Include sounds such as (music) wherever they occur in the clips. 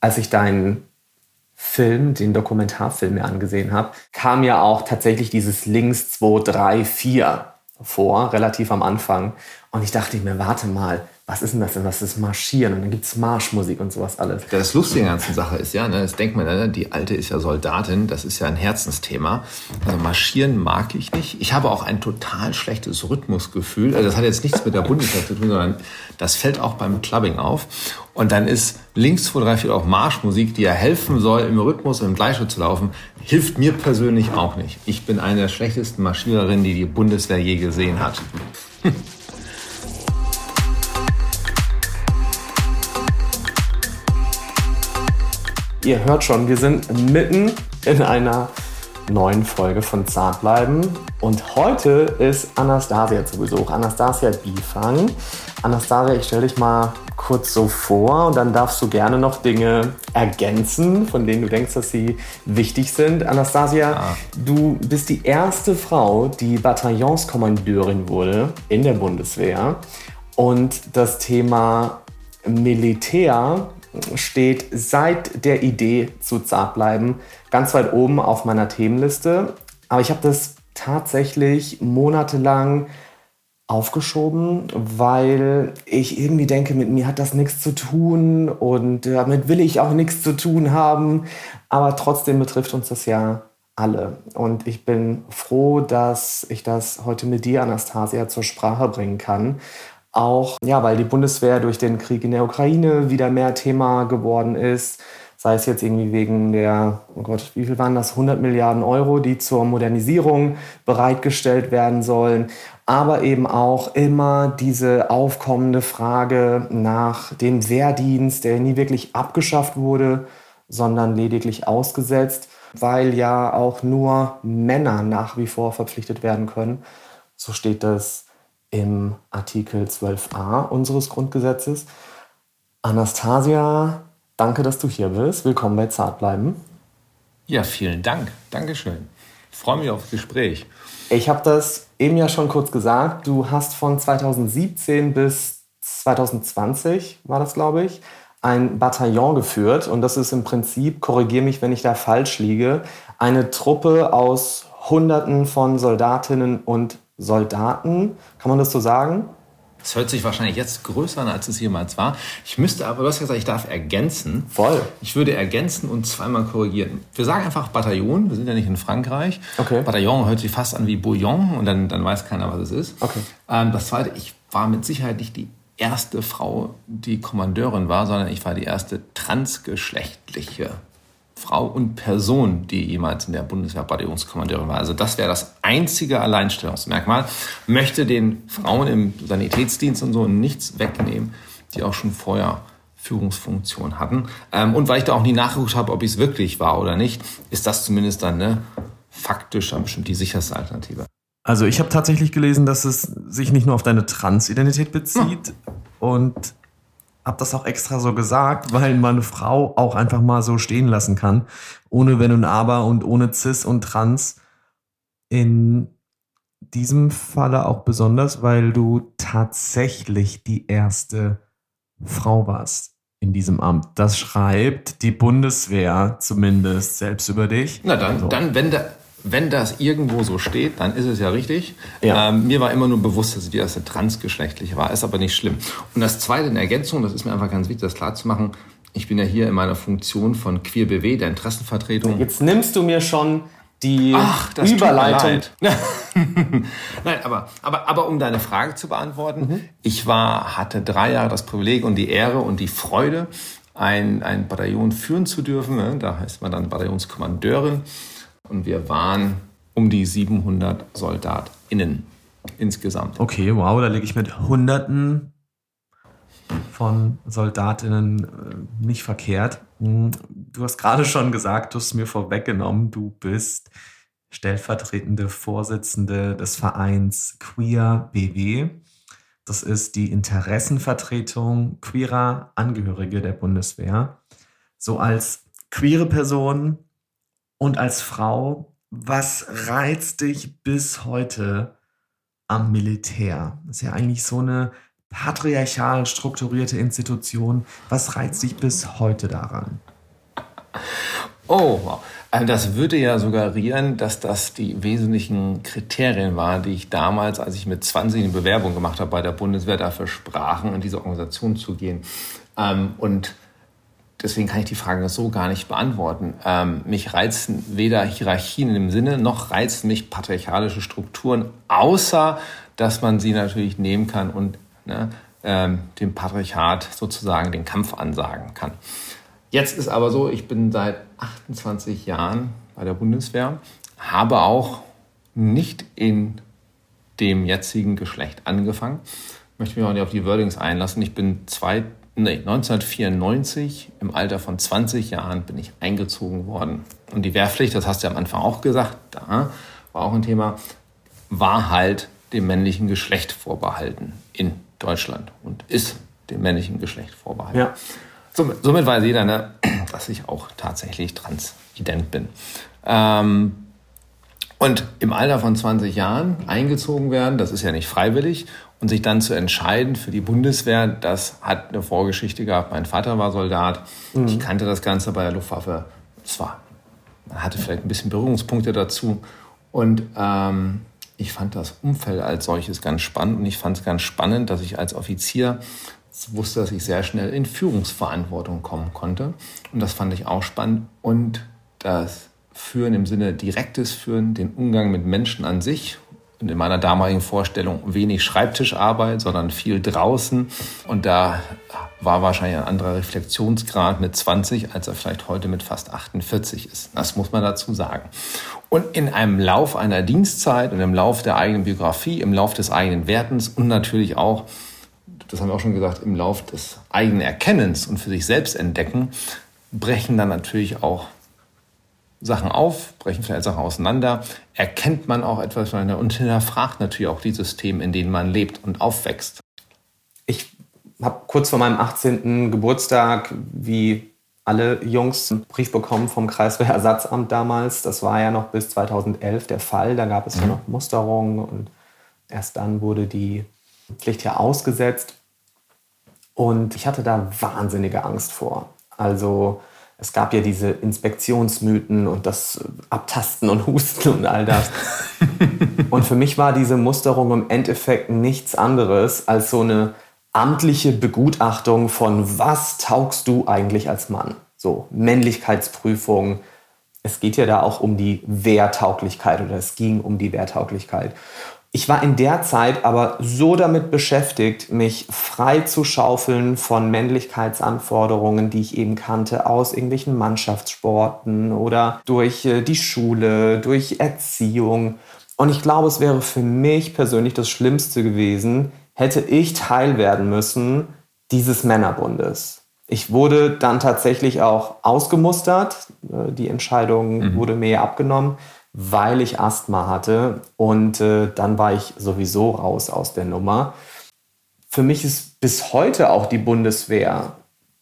als ich deinen Film, den Dokumentarfilm mir angesehen habe, kam ja auch tatsächlich dieses Links 2, 3, 4 vor, relativ am Anfang. Und ich dachte mir, warte mal, was ist denn das denn? Was ist Marschieren? Und dann gibt es Marschmusik und sowas alles. Das Lustige an der ganzen Sache ist ja, ne, das denkt man, ne, die Alte ist ja Soldatin, das ist ja ein Herzensthema. Also Marschieren mag ich nicht. Ich habe auch ein total schlechtes Rhythmusgefühl. Also das hat jetzt nichts mit der Bundeswehr zu tun, sondern das fällt auch beim Clubbing auf. Und dann ist links 2, 3, 4 auch Marschmusik, die ja helfen soll, im Rhythmus und im Gleichschritt zu laufen, hilft mir persönlich auch nicht. Ich bin eine der schlechtesten Marschiererinnen, die die Bundeswehr je gesehen hat. (laughs) Ihr hört schon, wir sind mitten in einer neuen Folge von Zartbleiben. Und heute ist Anastasia zu Besuch. Anastasia Bifang. Anastasia, ich stelle dich mal kurz so vor und dann darfst du gerne noch Dinge ergänzen, von denen du denkst, dass sie wichtig sind. Anastasia, ah. du bist die erste Frau, die Bataillonskommandeurin wurde in der Bundeswehr. Und das Thema Militär steht seit der Idee zu zart bleiben ganz weit oben auf meiner Themenliste. Aber ich habe das tatsächlich monatelang aufgeschoben, weil ich irgendwie denke, mit mir hat das nichts zu tun und damit will ich auch nichts zu tun haben. Aber trotzdem betrifft uns das ja alle. Und ich bin froh, dass ich das heute mit dir, Anastasia, zur Sprache bringen kann auch, ja, weil die Bundeswehr durch den Krieg in der Ukraine wieder mehr Thema geworden ist. Sei es jetzt irgendwie wegen der, oh Gott, wie viel waren das? 100 Milliarden Euro, die zur Modernisierung bereitgestellt werden sollen. Aber eben auch immer diese aufkommende Frage nach dem Wehrdienst, der nie wirklich abgeschafft wurde, sondern lediglich ausgesetzt, weil ja auch nur Männer nach wie vor verpflichtet werden können. So steht das im Artikel 12a unseres Grundgesetzes. Anastasia, danke, dass du hier bist. Willkommen bei Zartbleiben. Ja, vielen Dank. Dankeschön. Ich freue mich auf das Gespräch. Ich habe das eben ja schon kurz gesagt. Du hast von 2017 bis 2020, war das, glaube ich, ein Bataillon geführt. Und das ist im Prinzip, korrigiere mich, wenn ich da falsch liege, eine Truppe aus Hunderten von Soldatinnen und Soldaten. Kann man das so sagen? Das hört sich wahrscheinlich jetzt größer an, als es jemals war. Ich müsste aber, du hast gesagt, ich darf ergänzen. Voll. Ich würde ergänzen und zweimal korrigieren. Wir sagen einfach Bataillon, wir sind ja nicht in Frankreich. Okay. Bataillon hört sich fast an wie Bouillon und dann, dann weiß keiner, was es ist. Okay. Ähm, das zweite, ich war mit Sicherheit nicht die erste Frau, die Kommandeurin war, sondern ich war die erste transgeschlechtliche Frau und Person, die jemals in der Bundeswehr-Bataillonskommandeurin war. Also das wäre das einzige Alleinstellungsmerkmal. Möchte den Frauen im Sanitätsdienst und so nichts wegnehmen, die auch schon vorher Führungsfunktion hatten. Ähm, und weil ich da auch nie nachgeguckt habe, ob ich es wirklich war oder nicht, ist das zumindest dann ne, faktisch dann bestimmt die sicherste Alternative. Also ich habe tatsächlich gelesen, dass es sich nicht nur auf deine Transidentität bezieht hm. und habe das auch extra so gesagt, weil man eine Frau auch einfach mal so stehen lassen kann, ohne Wenn und Aber und ohne Cis und Trans. In diesem Falle auch besonders, weil du tatsächlich die erste Frau warst in diesem Amt. Das schreibt die Bundeswehr zumindest selbst über dich. Na dann, so. dann wenn, da, wenn das irgendwo so steht, dann ist es ja richtig. Ja. Ähm, mir war immer nur bewusst, dass ich die erste transgeschlechtliche war, ist aber nicht schlimm. Und das Zweite in Ergänzung, das ist mir einfach ganz wichtig, das klar zu machen, ich bin ja hier in meiner Funktion von Queer BW, der Interessenvertretung. Jetzt nimmst du mir schon die Ach, das Überleitung. (laughs) Nein, aber, aber, aber um deine Frage zu beantworten, mhm. ich war, hatte drei Jahre das Privileg und die Ehre und die Freude, ein, ein Bataillon führen zu dürfen. Ne? Da heißt man dann Bataillonskommandeurin und wir waren um die 700 SoldatInnen insgesamt. Okay, wow, da liege ich mit Hunderten von Soldatinnen äh, nicht verkehrt. Hm, du hast gerade schon gesagt, du hast mir vorweggenommen, du bist stellvertretende Vorsitzende des Vereins Queer BW. Das ist die Interessenvertretung queerer Angehörige der Bundeswehr. So als queere Person und als Frau, was reizt dich bis heute am Militär? Das ist ja eigentlich so eine patriarchal strukturierte Institution. Was reizt dich bis heute daran? Oh. Also das würde ja suggerieren, dass das die wesentlichen Kriterien waren, die ich damals, als ich mit 20 eine Bewerbung gemacht habe bei der Bundeswehr, dafür sprachen, in diese Organisation zu gehen. Ähm, und deswegen kann ich die Frage so gar nicht beantworten. Ähm, mich reizen weder Hierarchien dem Sinne, noch reizen mich patriarchalische Strukturen, außer dass man sie natürlich nehmen kann und ne, ähm, dem Patriarchat sozusagen den Kampf ansagen kann. Jetzt ist aber so, ich bin seit 28 Jahren bei der Bundeswehr, habe auch nicht in dem jetzigen Geschlecht angefangen. Ich möchte mich auch nicht auf die Wordings einlassen. Ich bin zwei, nee, 1994, im Alter von 20 Jahren, bin ich eingezogen worden. Und die Wehrpflicht, das hast du ja am Anfang auch gesagt, da war auch ein Thema, war halt dem männlichen Geschlecht vorbehalten in Deutschland und ist dem männlichen Geschlecht vorbehalten. Ja. Somit, somit weiß jeder, ne, (clears throat) dass ich auch tatsächlich transident bin. Ähm, und im Alter von 20 Jahren eingezogen werden, das ist ja nicht freiwillig, und sich dann zu entscheiden für die Bundeswehr, das hat eine Vorgeschichte gehabt. Mein Vater war Soldat. Mhm. Ich kannte das Ganze bei der Luftwaffe. Zwar, man hatte vielleicht ein bisschen Berührungspunkte dazu. Und ähm, ich fand das Umfeld als solches ganz spannend. Und ich fand es ganz spannend, dass ich als Offizier wusste, dass ich sehr schnell in Führungsverantwortung kommen konnte. Und das fand ich auch spannend. Und das Führen im Sinne direktes Führen, den Umgang mit Menschen an sich. In meiner damaligen Vorstellung wenig Schreibtischarbeit, sondern viel draußen. Und da war wahrscheinlich ein anderer Reflexionsgrad mit 20, als er vielleicht heute mit fast 48 ist. Das muss man dazu sagen. Und in einem Lauf einer Dienstzeit und im Lauf der eigenen Biografie, im Lauf des eigenen Wertens und natürlich auch das haben wir auch schon gesagt, im Lauf des eigenen Erkennens und für sich selbst entdecken, brechen dann natürlich auch Sachen auf, brechen vielleicht Sachen auseinander, erkennt man auch etwas und hinterfragt natürlich auch die Systeme, in denen man lebt und aufwächst. Ich habe kurz vor meinem 18. Geburtstag, wie alle Jungs, einen Brief bekommen vom Kreiswehrersatzamt damals. Das war ja noch bis 2011 der Fall. Da gab es mhm. ja noch Musterungen und erst dann wurde die Pflicht ja ausgesetzt. Und ich hatte da wahnsinnige Angst vor. Also es gab ja diese Inspektionsmythen und das Abtasten und Husten und all das. (laughs) und für mich war diese Musterung im Endeffekt nichts anderes als so eine amtliche Begutachtung von, was taugst du eigentlich als Mann? So, Männlichkeitsprüfung. Es geht ja da auch um die Wehrtauglichkeit oder es ging um die Wehrtauglichkeit. Ich war in der Zeit aber so damit beschäftigt, mich frei zu schaufeln von Männlichkeitsanforderungen, die ich eben kannte aus irgendwelchen Mannschaftssporten oder durch äh, die Schule, durch Erziehung. Und ich glaube, es wäre für mich persönlich das Schlimmste gewesen, hätte ich Teil werden müssen dieses Männerbundes. Ich wurde dann tatsächlich auch ausgemustert. Äh, die Entscheidung mhm. wurde mir abgenommen weil ich Asthma hatte und äh, dann war ich sowieso raus aus der Nummer. Für mich ist bis heute auch die Bundeswehr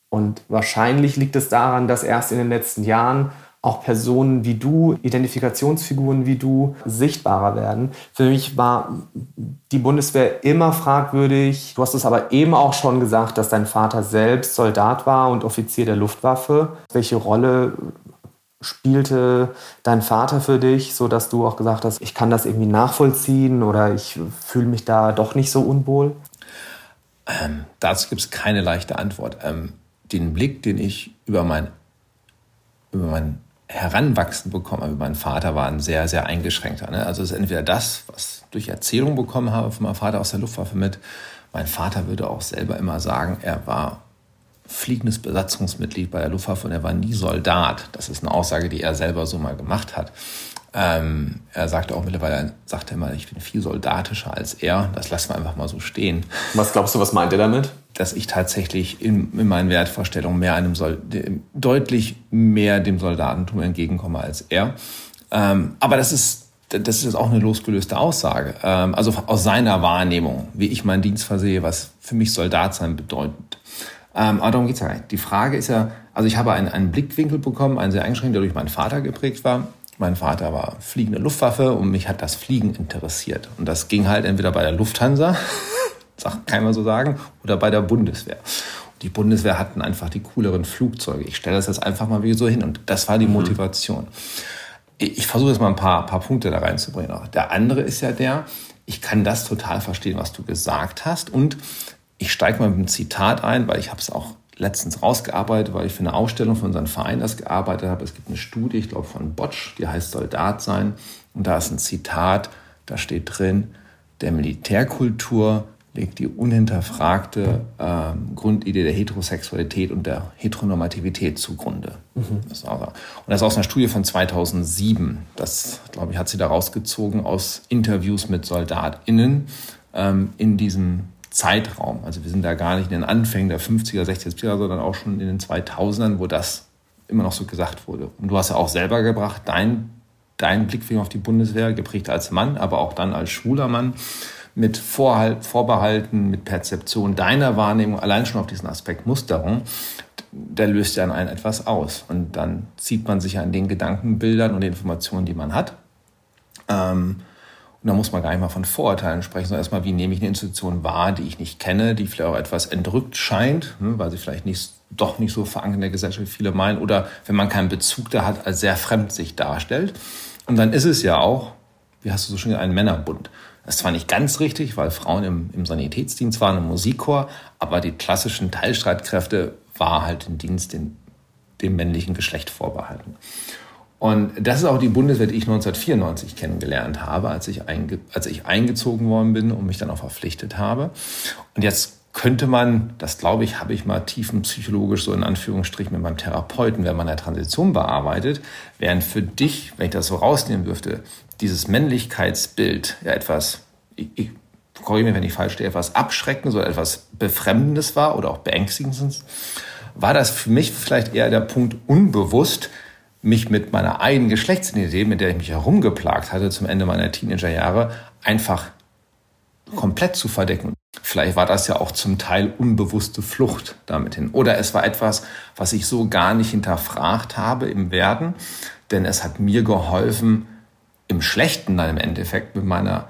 und wahrscheinlich liegt es daran, dass erst in den letzten Jahren auch Personen wie du, Identifikationsfiguren wie du sichtbarer werden. Für mich war die Bundeswehr immer fragwürdig. Du hast es aber eben auch schon gesagt, dass dein Vater selbst Soldat war und Offizier der Luftwaffe. Welche Rolle spielte dein Vater für dich, so dass du auch gesagt hast, ich kann das irgendwie nachvollziehen oder ich fühle mich da doch nicht so unwohl? Ähm, dazu gibt es keine leichte Antwort. Ähm, den Blick, den ich über mein, über mein Heranwachsen bekommen über meinen Vater, war ein sehr, sehr eingeschränkter. Ne? Also es ist entweder das, was ich durch Erzählung bekommen habe von meinem Vater aus der Luftwaffe mit. Mein Vater würde auch selber immer sagen, er war fliegendes Besatzungsmitglied bei der Luftwaffe und er war nie Soldat. Das ist eine Aussage, die er selber so mal gemacht hat. Ähm, er sagte auch mittlerweile, sagt er mal, ich bin viel soldatischer als er. Das lassen wir einfach mal so stehen. Was glaubst du, was meint er damit? Dass ich tatsächlich in, in meinen Wertvorstellungen mehr einem Sol deutlich mehr dem Soldatentum entgegenkomme als er. Ähm, aber das ist das ist auch eine losgelöste Aussage. Ähm, also aus seiner Wahrnehmung, wie ich meinen Dienst versehe, was für mich Soldat sein bedeutet. Ähm, aber darum geht's ja nicht. Die Frage ist ja, also ich habe einen, einen Blickwinkel bekommen, einen sehr eingeschränkten, der durch meinen Vater geprägt war. Mein Vater war fliegende Luftwaffe und mich hat das Fliegen interessiert. Und das ging halt entweder bei der Lufthansa, (laughs) sagt keiner so sagen, oder bei der Bundeswehr. Die Bundeswehr hatten einfach die cooleren Flugzeuge. Ich stelle das jetzt einfach mal wieder so hin. Und das war die mhm. Motivation. Ich versuche jetzt mal ein paar, paar Punkte da reinzubringen. Der andere ist ja der, ich kann das total verstehen, was du gesagt hast. Und ich steige mal mit einem Zitat ein, weil ich habe es auch letztens rausgearbeitet, weil ich für eine Ausstellung von unserem Verein das gearbeitet habe. Es gibt eine Studie, ich glaube von Botsch, die heißt Soldat sein. Und da ist ein Zitat, da steht drin, der Militärkultur legt die unhinterfragte ähm, Grundidee der Heterosexualität und der Heteronormativität zugrunde. Mhm. Das auch, und das ist aus einer Studie von 2007. Das, glaube ich, hat sie da rausgezogen aus Interviews mit SoldatInnen ähm, in diesem Zeitraum. Also wir sind da gar nicht in den Anfängen der 50er, 60er, 70er, sondern auch schon in den 2000ern, wo das immer noch so gesagt wurde. Und du hast ja auch selber gebracht, dein, dein Blickwinkel auf die Bundeswehr, geprägt als Mann, aber auch dann als schwuler Mann, mit Vorhalt, Vorbehalten, mit Perzeption deiner Wahrnehmung, allein schon auf diesen Aspekt Musterung, der löst ja in einen etwas aus. Und dann zieht man sich an den Gedankenbildern und den Informationen, die man hat. Ähm, und da muss man gar nicht mal von Vorurteilen sprechen, sondern erstmal, wie nehme ich eine Institution wahr, die ich nicht kenne, die vielleicht auch etwas entrückt scheint, hm, weil sie vielleicht nicht, doch nicht so verankert in der Gesellschaft, wie viele meinen, oder wenn man keinen Bezug da hat, als sehr fremd sich darstellt. Und dann ist es ja auch, wie hast du so schön gesagt, ein Männerbund. Das ist zwar nicht ganz richtig, weil Frauen im, im Sanitätsdienst waren, im Musikchor, aber die klassischen Teilstreitkräfte war halt im Dienst den, dem männlichen Geschlecht vorbehalten. Und das ist auch die Bundeswehr, die ich 1994 kennengelernt habe, als ich, einge als ich eingezogen worden bin und mich dann auch verpflichtet habe. Und jetzt könnte man, das glaube ich, habe ich mal tiefenpsychologisch so in Anführungsstrichen mit meinem Therapeuten, wenn man eine Transition bearbeitet, während für dich, wenn ich das so rausnehmen dürfte, dieses Männlichkeitsbild ja etwas, ich, ich korrigiere mich, wenn ich falsch stehe, etwas Abschreckendes oder etwas Befremdendes war oder auch Beängstigendes, war das für mich vielleicht eher der Punkt unbewusst, mich mit meiner eigenen Geschlechtsidentität, mit der ich mich herumgeplagt hatte zum Ende meiner Teenagerjahre, einfach komplett zu verdecken. Vielleicht war das ja auch zum Teil unbewusste Flucht damit hin. Oder es war etwas, was ich so gar nicht hinterfragt habe im Werden, denn es hat mir geholfen, im Schlechten dann im Endeffekt mit meiner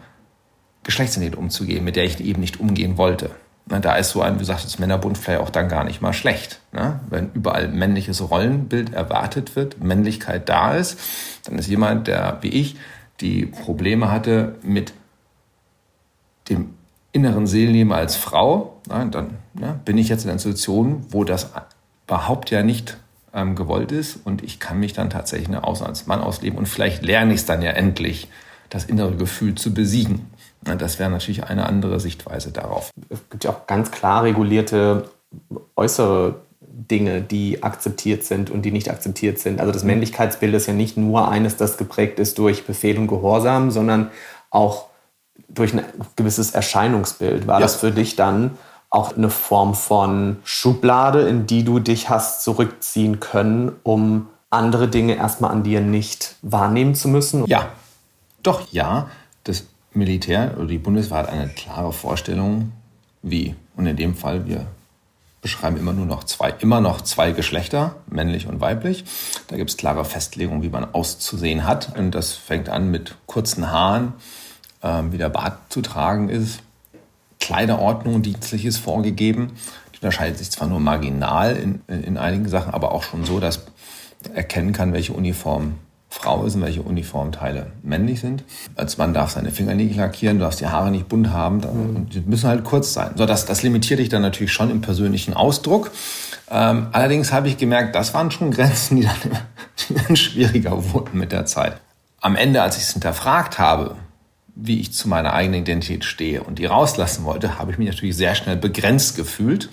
Geschlechtsidentität umzugehen, mit der ich eben nicht umgehen wollte. Na, da ist so ein, wie gesagt, das Männerbund vielleicht auch dann gar nicht mal schlecht. Ne? Wenn überall männliches Rollenbild erwartet wird, Männlichkeit da ist, dann ist jemand, der wie ich die Probleme hatte mit dem inneren Seelenleben als Frau, na, dann ne, bin ich jetzt in einer Situation, wo das überhaupt ja nicht ähm, gewollt ist und ich kann mich dann tatsächlich als Mann ausleben und vielleicht lerne ich es dann ja endlich, das innere Gefühl zu besiegen. Das wäre natürlich eine andere Sichtweise darauf. Es gibt ja auch ganz klar regulierte äußere Dinge, die akzeptiert sind und die nicht akzeptiert sind. Also das mhm. Männlichkeitsbild ist ja nicht nur eines, das geprägt ist durch Befehl und Gehorsam, sondern auch durch ein gewisses Erscheinungsbild. War ja. das für dich dann auch eine Form von Schublade, in die du dich hast zurückziehen können, um andere Dinge erstmal an dir nicht wahrnehmen zu müssen? Ja, doch ja. Das Militär oder die Bundeswehr hat eine klare Vorstellung, wie. Und in dem Fall, wir beschreiben immer nur noch zwei, immer noch zwei Geschlechter, männlich und weiblich. Da gibt es klare Festlegungen, wie man auszusehen hat. Und das fängt an mit kurzen Haaren, ähm, wie der Bart zu tragen ist. Kleiderordnung, dienstliches vorgegeben. Die unterscheidet sich zwar nur marginal in, in einigen Sachen, aber auch schon so, dass erkennen kann, welche Uniform Frau ist und welche Uniformteile männlich sind. Als Mann darf seine Finger nicht lackieren, du darfst die Haare nicht bunt haben mhm. die müssen halt kurz sein. So, das, das limitiert dich dann natürlich schon im persönlichen Ausdruck. Ähm, allerdings habe ich gemerkt, das waren schon Grenzen, die dann, (laughs) die dann schwieriger wurden mit der Zeit. Am Ende, als ich es hinterfragt habe, wie ich zu meiner eigenen Identität stehe und die rauslassen wollte, habe ich mich natürlich sehr schnell begrenzt gefühlt.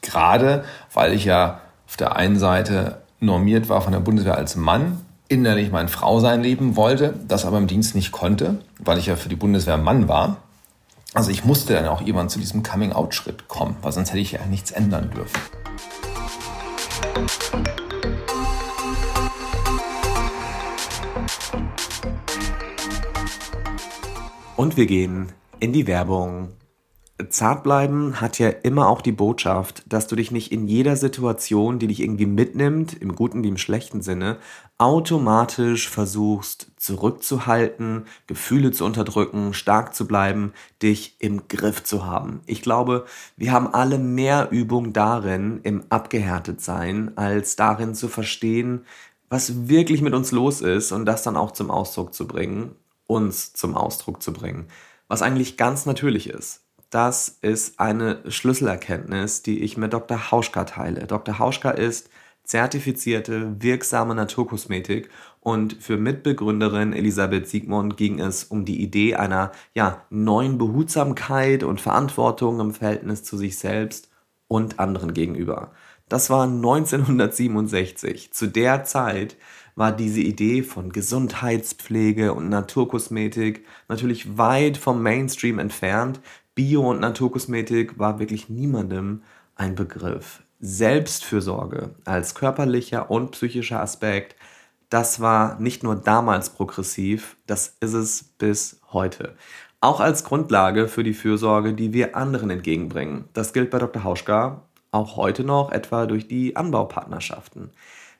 Gerade weil ich ja auf der einen Seite normiert war von der Bundeswehr als Mann innerlich mein Frausein leben wollte, das aber im Dienst nicht konnte, weil ich ja für die Bundeswehr Mann war. Also ich musste dann auch irgendwann zu diesem Coming-out-Schritt kommen, weil sonst hätte ich ja nichts ändern dürfen. Und wir gehen in die Werbung. Zart bleiben hat ja immer auch die Botschaft, dass du dich nicht in jeder Situation, die dich irgendwie mitnimmt, im guten wie im schlechten Sinne, automatisch versuchst zurückzuhalten, Gefühle zu unterdrücken, stark zu bleiben, dich im Griff zu haben. Ich glaube, wir haben alle mehr Übung darin, im Abgehärtetsein, als darin zu verstehen, was wirklich mit uns los ist und das dann auch zum Ausdruck zu bringen, uns zum Ausdruck zu bringen, was eigentlich ganz natürlich ist. Das ist eine Schlüsselerkenntnis, die ich mit Dr. Hauschka teile. Dr. Hauschka ist zertifizierte, wirksame Naturkosmetik und für Mitbegründerin Elisabeth Siegmund ging es um die Idee einer ja, neuen Behutsamkeit und Verantwortung im Verhältnis zu sich selbst und anderen gegenüber. Das war 1967. Zu der Zeit war diese Idee von Gesundheitspflege und Naturkosmetik natürlich weit vom Mainstream entfernt. Bio- und Naturkosmetik war wirklich niemandem ein Begriff. Selbstfürsorge als körperlicher und psychischer Aspekt, das war nicht nur damals progressiv, das ist es bis heute. Auch als Grundlage für die Fürsorge, die wir anderen entgegenbringen. Das gilt bei Dr. Hauschka auch heute noch, etwa durch die Anbaupartnerschaften.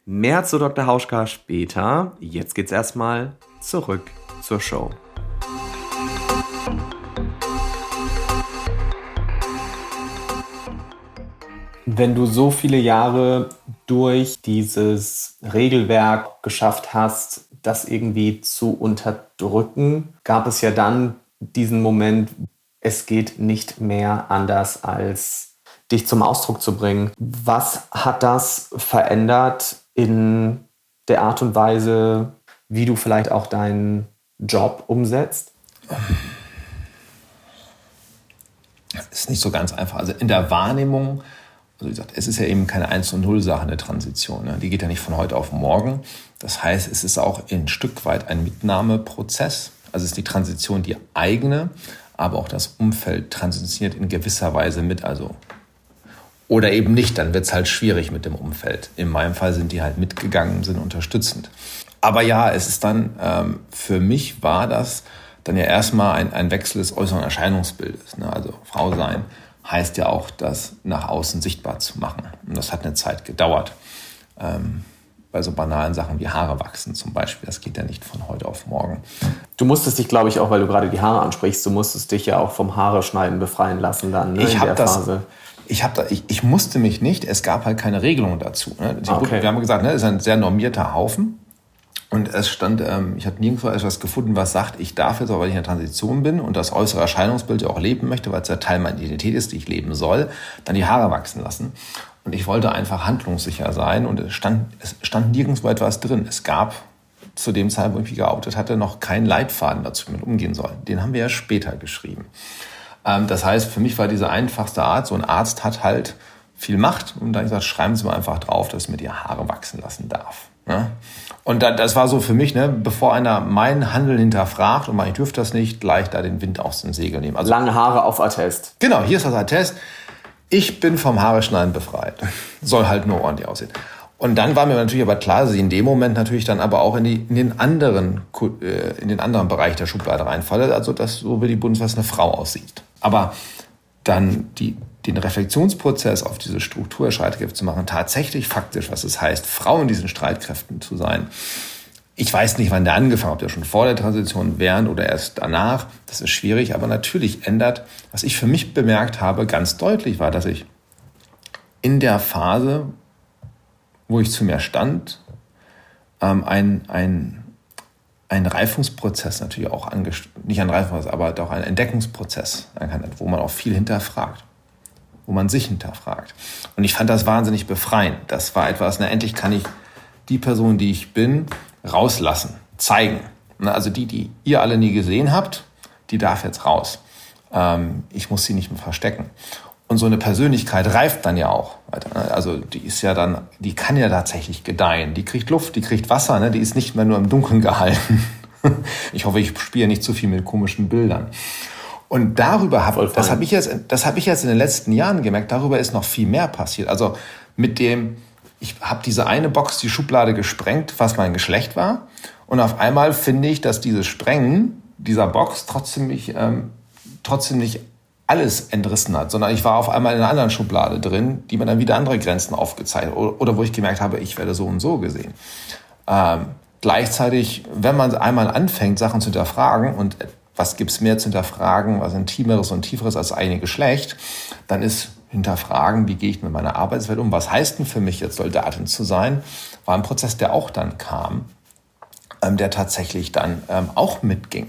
Mehr zu Dr. Hauschka später. Jetzt geht's erstmal zurück zur Show. Wenn du so viele Jahre durch dieses Regelwerk geschafft hast, das irgendwie zu unterdrücken, gab es ja dann diesen Moment, es geht nicht mehr anders als dich zum Ausdruck zu bringen. Was hat das verändert in der Art und Weise, wie du vielleicht auch deinen Job umsetzt? ist nicht so ganz einfach. Also in der Wahrnehmung also wie gesagt, es ist ja eben keine 1 und 0 Sache, eine Transition. Ne? Die geht ja nicht von heute auf morgen. Das heißt, es ist auch ein Stück weit ein Mitnahmeprozess. Also ist die Transition die eigene, aber auch das Umfeld transitioniert in gewisser Weise mit. Also oder eben nicht, dann wird es halt schwierig mit dem Umfeld. In meinem Fall sind die halt mitgegangen, sind unterstützend. Aber ja, es ist dann, ähm, für mich war das dann ja erstmal ein, ein Wechsel des äußeren Erscheinungsbildes. Ne? Also Frau sein, heißt ja auch, das nach außen sichtbar zu machen. Und das hat eine Zeit gedauert. Ähm, bei so banalen Sachen wie Haare wachsen zum Beispiel. Das geht ja nicht von heute auf morgen. Du musstest dich, glaube ich, auch, weil du gerade die Haare ansprichst, du musstest dich ja auch vom Haare schneiden befreien lassen dann ne, ich in der das, Phase. Ich, hab da, ich, ich musste mich nicht, es gab halt keine Regelung dazu. Ne? Okay. Wir haben gesagt, ne, es ist ein sehr normierter Haufen. Und es stand, ähm, ich habe nirgendwo etwas gefunden, was sagt, ich darf jetzt, weil ich in der Transition bin und das äußere Erscheinungsbild ja auch leben möchte, weil es ja Teil meiner Identität ist, die ich leben soll, dann die Haare wachsen lassen. Und ich wollte einfach handlungssicher sein und es stand, es stand nirgendwo etwas drin. Es gab zu dem Zeitpunkt, wo ich mich geoutet hatte, noch keinen Leitfaden dazu, wie man umgehen soll. Den haben wir ja später geschrieben. Ähm, das heißt, für mich war diese einfachste Art, so ein Arzt hat halt viel Macht und dann gesagt, schreiben Sie mal einfach drauf, dass ich mir die Haare wachsen lassen darf. Ja? Und das war so für mich, ne, bevor einer mein Handeln hinterfragt und man, ich dürfte das nicht, gleich da den Wind aus dem Segel nehmen. Also, Lange Haare auf Attest. Genau, hier ist das Attest. Ich bin vom Haareschneiden befreit. Soll halt nur ordentlich aussehen. Und dann war mir natürlich aber klar, dass ich in dem Moment natürlich dann aber auch in, die, in den anderen äh, in den anderen Bereich der Schublade reinfalle, also dass so wie die Bundeswehr eine Frau aussieht. Aber dann die den Reflexionsprozess auf diese Struktur der Streitkräfte zu machen, tatsächlich faktisch, was es heißt, Frau in diesen Streitkräften zu sein. Ich weiß nicht, wann der angefangen hat, ob der schon vor der Transition, während oder erst danach. Das ist schwierig, aber natürlich ändert, was ich für mich bemerkt habe, ganz deutlich war, dass ich in der Phase, wo ich zu mir stand, ähm, ein, ein, ein Reifungsprozess natürlich auch nicht ein Reifungsprozess, aber doch ein Entdeckungsprozess, wo man auch viel hinterfragt wo man sich hinterfragt. Und ich fand das wahnsinnig befreiend. Das war etwas, na, endlich kann ich die Person, die ich bin, rauslassen, zeigen. Also die, die ihr alle nie gesehen habt, die darf jetzt raus. Ähm, ich muss sie nicht mehr verstecken. Und so eine Persönlichkeit reift dann ja auch. Also die ist ja dann, die kann ja tatsächlich gedeihen. Die kriegt Luft, die kriegt Wasser, ne? die ist nicht mehr nur im Dunkeln (laughs) gehalten. Ich hoffe, ich spiele nicht zu viel mit komischen Bildern. Und darüber habe das habe ich jetzt, das habe ich jetzt in den letzten Jahren gemerkt. Darüber ist noch viel mehr passiert. Also mit dem, ich habe diese eine Box, die Schublade gesprengt, was mein Geschlecht war. Und auf einmal finde ich, dass dieses Sprengen dieser Box trotzdem mich, ähm, trotzdem nicht alles entrissen hat, sondern ich war auf einmal in einer anderen Schublade drin, die mir dann wieder andere Grenzen aufgezeigt hat oder, oder wo ich gemerkt habe, ich werde so und so gesehen. Ähm, gleichzeitig, wenn man einmal anfängt, Sachen zu hinterfragen und was gibt's mehr zu hinterfragen, was intimeres und tieferes als eigene Geschlecht, dann ist hinterfragen, wie gehe ich mit meiner Arbeitswelt um, was heißt denn für mich jetzt Soldatin zu sein, war ein Prozess, der auch dann kam, ähm, der tatsächlich dann ähm, auch mitging.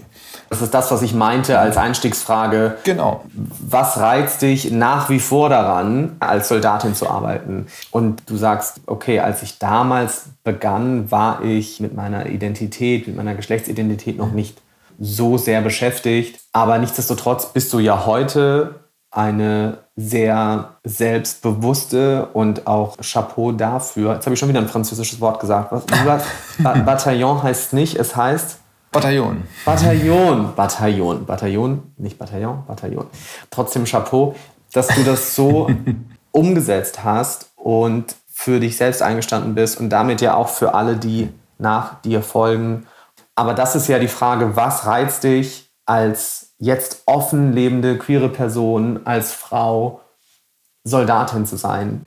Das ist das, was ich meinte als Einstiegsfrage. Genau. Was reizt dich nach wie vor daran, als Soldatin zu arbeiten? Und du sagst, okay, als ich damals begann, war ich mit meiner Identität, mit meiner Geschlechtsidentität noch nicht so sehr beschäftigt. Aber nichtsdestotrotz bist du ja heute eine sehr selbstbewusste und auch Chapeau dafür. Jetzt habe ich schon wieder ein französisches Wort gesagt. Was, (laughs) Bataillon heißt nicht, es heißt Bataillon. Bataillon, Bataillon, Bataillon, nicht Bataillon, Bataillon. Trotzdem Chapeau, dass du das so (laughs) umgesetzt hast und für dich selbst eingestanden bist und damit ja auch für alle, die nach dir folgen. Aber das ist ja die Frage, was reizt dich als jetzt offen lebende queere Person, als Frau Soldatin zu sein?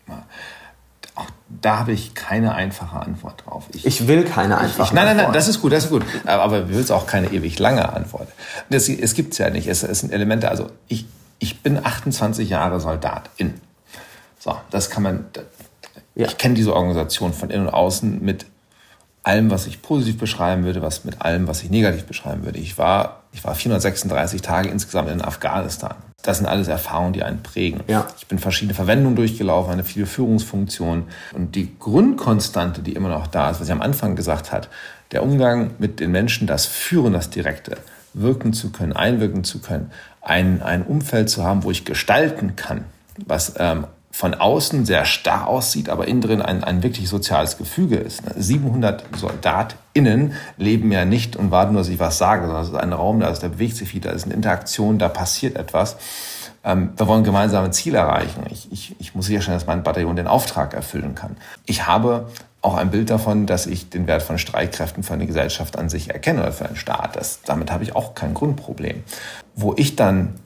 Auch da habe ich keine einfache Antwort drauf. Ich, ich will keine einfache ich, Nein, nein, nein, das ist gut, das ist gut. Aber wir will auch keine ewig lange Antwort. Das, es gibt es ja nicht. Es, es sind Elemente, also ich, ich bin 28 Jahre Soldatin. So, das kann man, ja. ich kenne diese Organisation von innen und außen mit allem, was ich positiv beschreiben würde, was mit allem, was ich negativ beschreiben würde. Ich war, ich war 436 Tage insgesamt in Afghanistan. Das sind alles Erfahrungen, die einen prägen. Ja. Ich bin verschiedene Verwendungen durchgelaufen, eine viele Führungsfunktionen. Und die Grundkonstante, die immer noch da ist, was ich am Anfang gesagt hat, der Umgang mit den Menschen, das Führen, das Direkte, wirken zu können, einwirken zu können, ein, ein Umfeld zu haben, wo ich gestalten kann, was ähm, von außen sehr starr aussieht, aber innen drin ein, ein wirklich soziales Gefüge ist. 700 SoldatInnen leben ja nicht und warten nur, dass ich was sage, sondern es ist ein Raum, da, ist, da bewegt sich viel, da ist eine Interaktion, da passiert etwas. Ähm, wir wollen gemeinsame Ziele erreichen. Ich, ich, ich muss sicherstellen, dass mein Bataillon den Auftrag erfüllen kann. Ich habe auch ein Bild davon, dass ich den Wert von Streitkräften für eine Gesellschaft an sich erkenne oder für einen Staat. Das, damit habe ich auch kein Grundproblem. Wo ich dann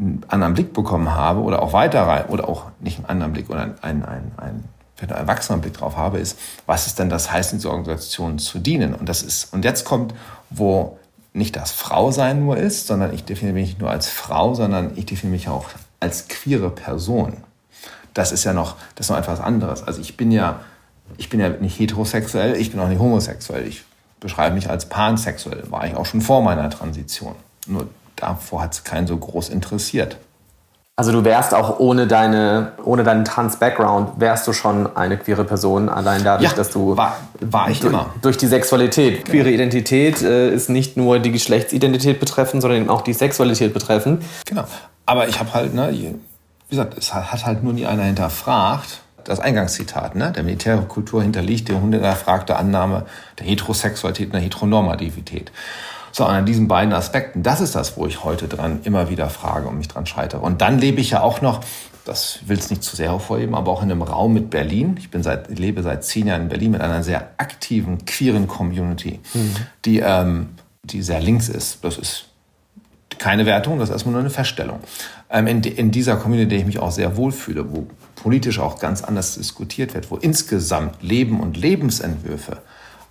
einen anderen Blick bekommen habe oder auch weiter oder auch nicht einen anderen Blick oder einen, einen, einen, einen erwachsenen Blick drauf habe, ist, was ist denn das heißt, in dieser Organisation zu dienen? Und das ist, und jetzt kommt, wo nicht das Frausein nur ist, sondern ich definiere mich nicht nur als Frau, sondern ich definiere mich auch als queere Person. Das ist ja noch, das ist noch etwas anderes. Also ich bin ja, ich bin ja nicht heterosexuell, ich bin auch nicht homosexuell. Ich beschreibe mich als pansexuell, war ich auch schon vor meiner Transition. Nur davor hat es keinen so groß interessiert. Also du wärst auch ohne deine, ohne deinen Trans-Background, wärst du schon eine queere Person, allein dadurch, ja, dass du... War, war ich durch, immer. Durch die Sexualität. Queere Identität äh, ist nicht nur die Geschlechtsidentität betreffend, sondern eben auch die Sexualität betreffend. Genau. Aber ich habe halt, ne, wie gesagt, es hat halt nur nie einer hinterfragt. Das Eingangszitat, ne? Der Militärkultur hinterliegt die hinterfragte Annahme der Heterosexualität und der Heteronormativität. So, an diesen beiden Aspekten, das ist das, wo ich heute dran immer wieder frage und mich dran scheitere. Und dann lebe ich ja auch noch, das will es nicht zu sehr hervorheben, aber auch in einem Raum mit Berlin. Ich bin seit, lebe seit zehn Jahren in Berlin mit einer sehr aktiven, queeren Community, mhm. die, ähm, die sehr links ist. Das ist keine Wertung, das ist erstmal nur eine Feststellung. Ähm, in, in dieser Community, in der ich mich auch sehr wohlfühle, wo politisch auch ganz anders diskutiert wird, wo insgesamt Leben und Lebensentwürfe,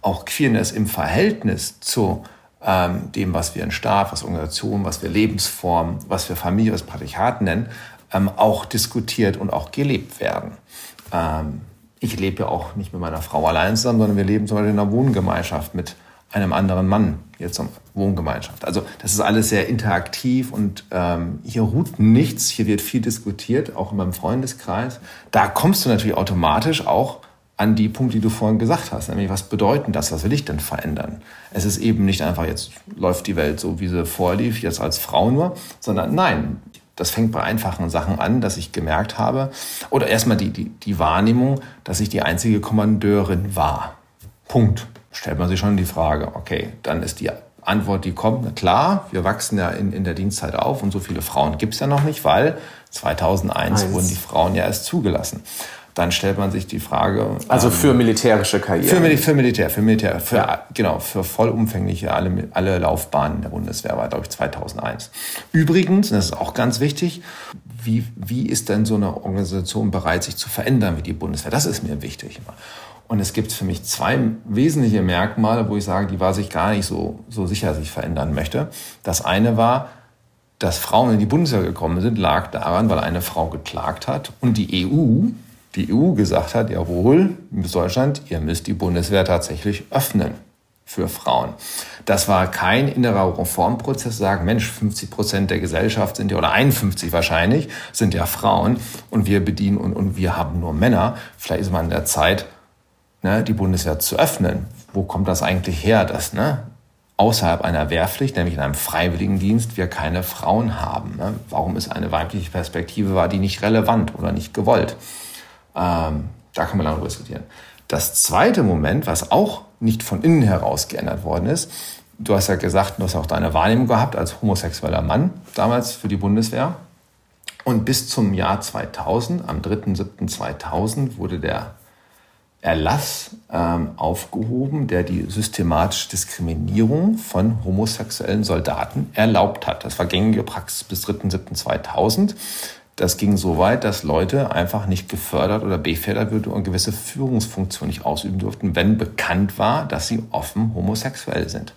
auch Queerness im Verhältnis zu ähm, dem, was wir in Staat, was Organisation, was wir Lebensform, was wir Familie, was Patriarchat nennen, ähm, auch diskutiert und auch gelebt werden. Ähm, ich lebe ja auch nicht mit meiner Frau allein zusammen, sondern wir leben zum Beispiel in einer Wohngemeinschaft mit einem anderen Mann, jetzt Wohngemeinschaft. Also das ist alles sehr interaktiv und ähm, hier ruht nichts, hier wird viel diskutiert, auch in meinem Freundeskreis. Da kommst du natürlich automatisch auch an die Punkte, die du vorhin gesagt hast, nämlich was bedeuten das, was will ich denn verändern? Es ist eben nicht einfach, jetzt läuft die Welt so, wie sie vorlief, jetzt als Frau nur, sondern nein, das fängt bei einfachen Sachen an, dass ich gemerkt habe, oder erstmal die, die, die Wahrnehmung, dass ich die einzige Kommandeurin war. Punkt. Stellt man sich schon die Frage, okay, dann ist die Antwort, die kommt, na klar, wir wachsen ja in, in der Dienstzeit auf und so viele Frauen gibt es ja noch nicht, weil 2001 Eins. wurden die Frauen ja erst zugelassen. Dann stellt man sich die Frage. Also ähm, für militärische Karriere. Für, für, Militär, für Militär, für, ja. genau, für vollumfängliche alle, alle Laufbahnen der Bundeswehr war, glaube ich, 2001. Übrigens, das ist auch ganz wichtig, wie, wie ist denn so eine Organisation bereit, sich zu verändern wie die Bundeswehr? Das ist mir wichtig. Und es gibt für mich zwei wesentliche Merkmale, wo ich sage, die war sich gar nicht so, so sicher sich verändern möchte. Das eine war, dass Frauen in die Bundeswehr gekommen sind, lag daran, weil eine Frau geklagt hat und die EU, die EU gesagt hat, jawohl, Deutschland, ihr müsst die Bundeswehr tatsächlich öffnen für Frauen. Das war kein innerer Reformprozess, sagen, Mensch, 50 Prozent der Gesellschaft sind ja, oder 51 wahrscheinlich, sind ja Frauen und wir bedienen und, und wir haben nur Männer. Vielleicht ist man in der Zeit, ne, die Bundeswehr zu öffnen. Wo kommt das eigentlich her, dass ne, außerhalb einer Wehrpflicht, nämlich in einem Freiwilligendienst, wir keine Frauen haben? Ne? Warum ist eine weibliche Perspektive, war die nicht relevant oder nicht gewollt? Ähm, da kann man lange diskutieren. Das zweite Moment, was auch nicht von innen heraus geändert worden ist, du hast ja gesagt, du hast auch deine Wahrnehmung gehabt als homosexueller Mann damals für die Bundeswehr. Und bis zum Jahr 2000, am 3.7.2000, wurde der Erlass ähm, aufgehoben, der die systematische Diskriminierung von homosexuellen Soldaten erlaubt hat. Das war gängige Praxis bis 3.7.2000. Das ging so weit, dass Leute einfach nicht gefördert oder befördert würden und gewisse Führungsfunktionen nicht ausüben durften, wenn bekannt war, dass sie offen homosexuell sind.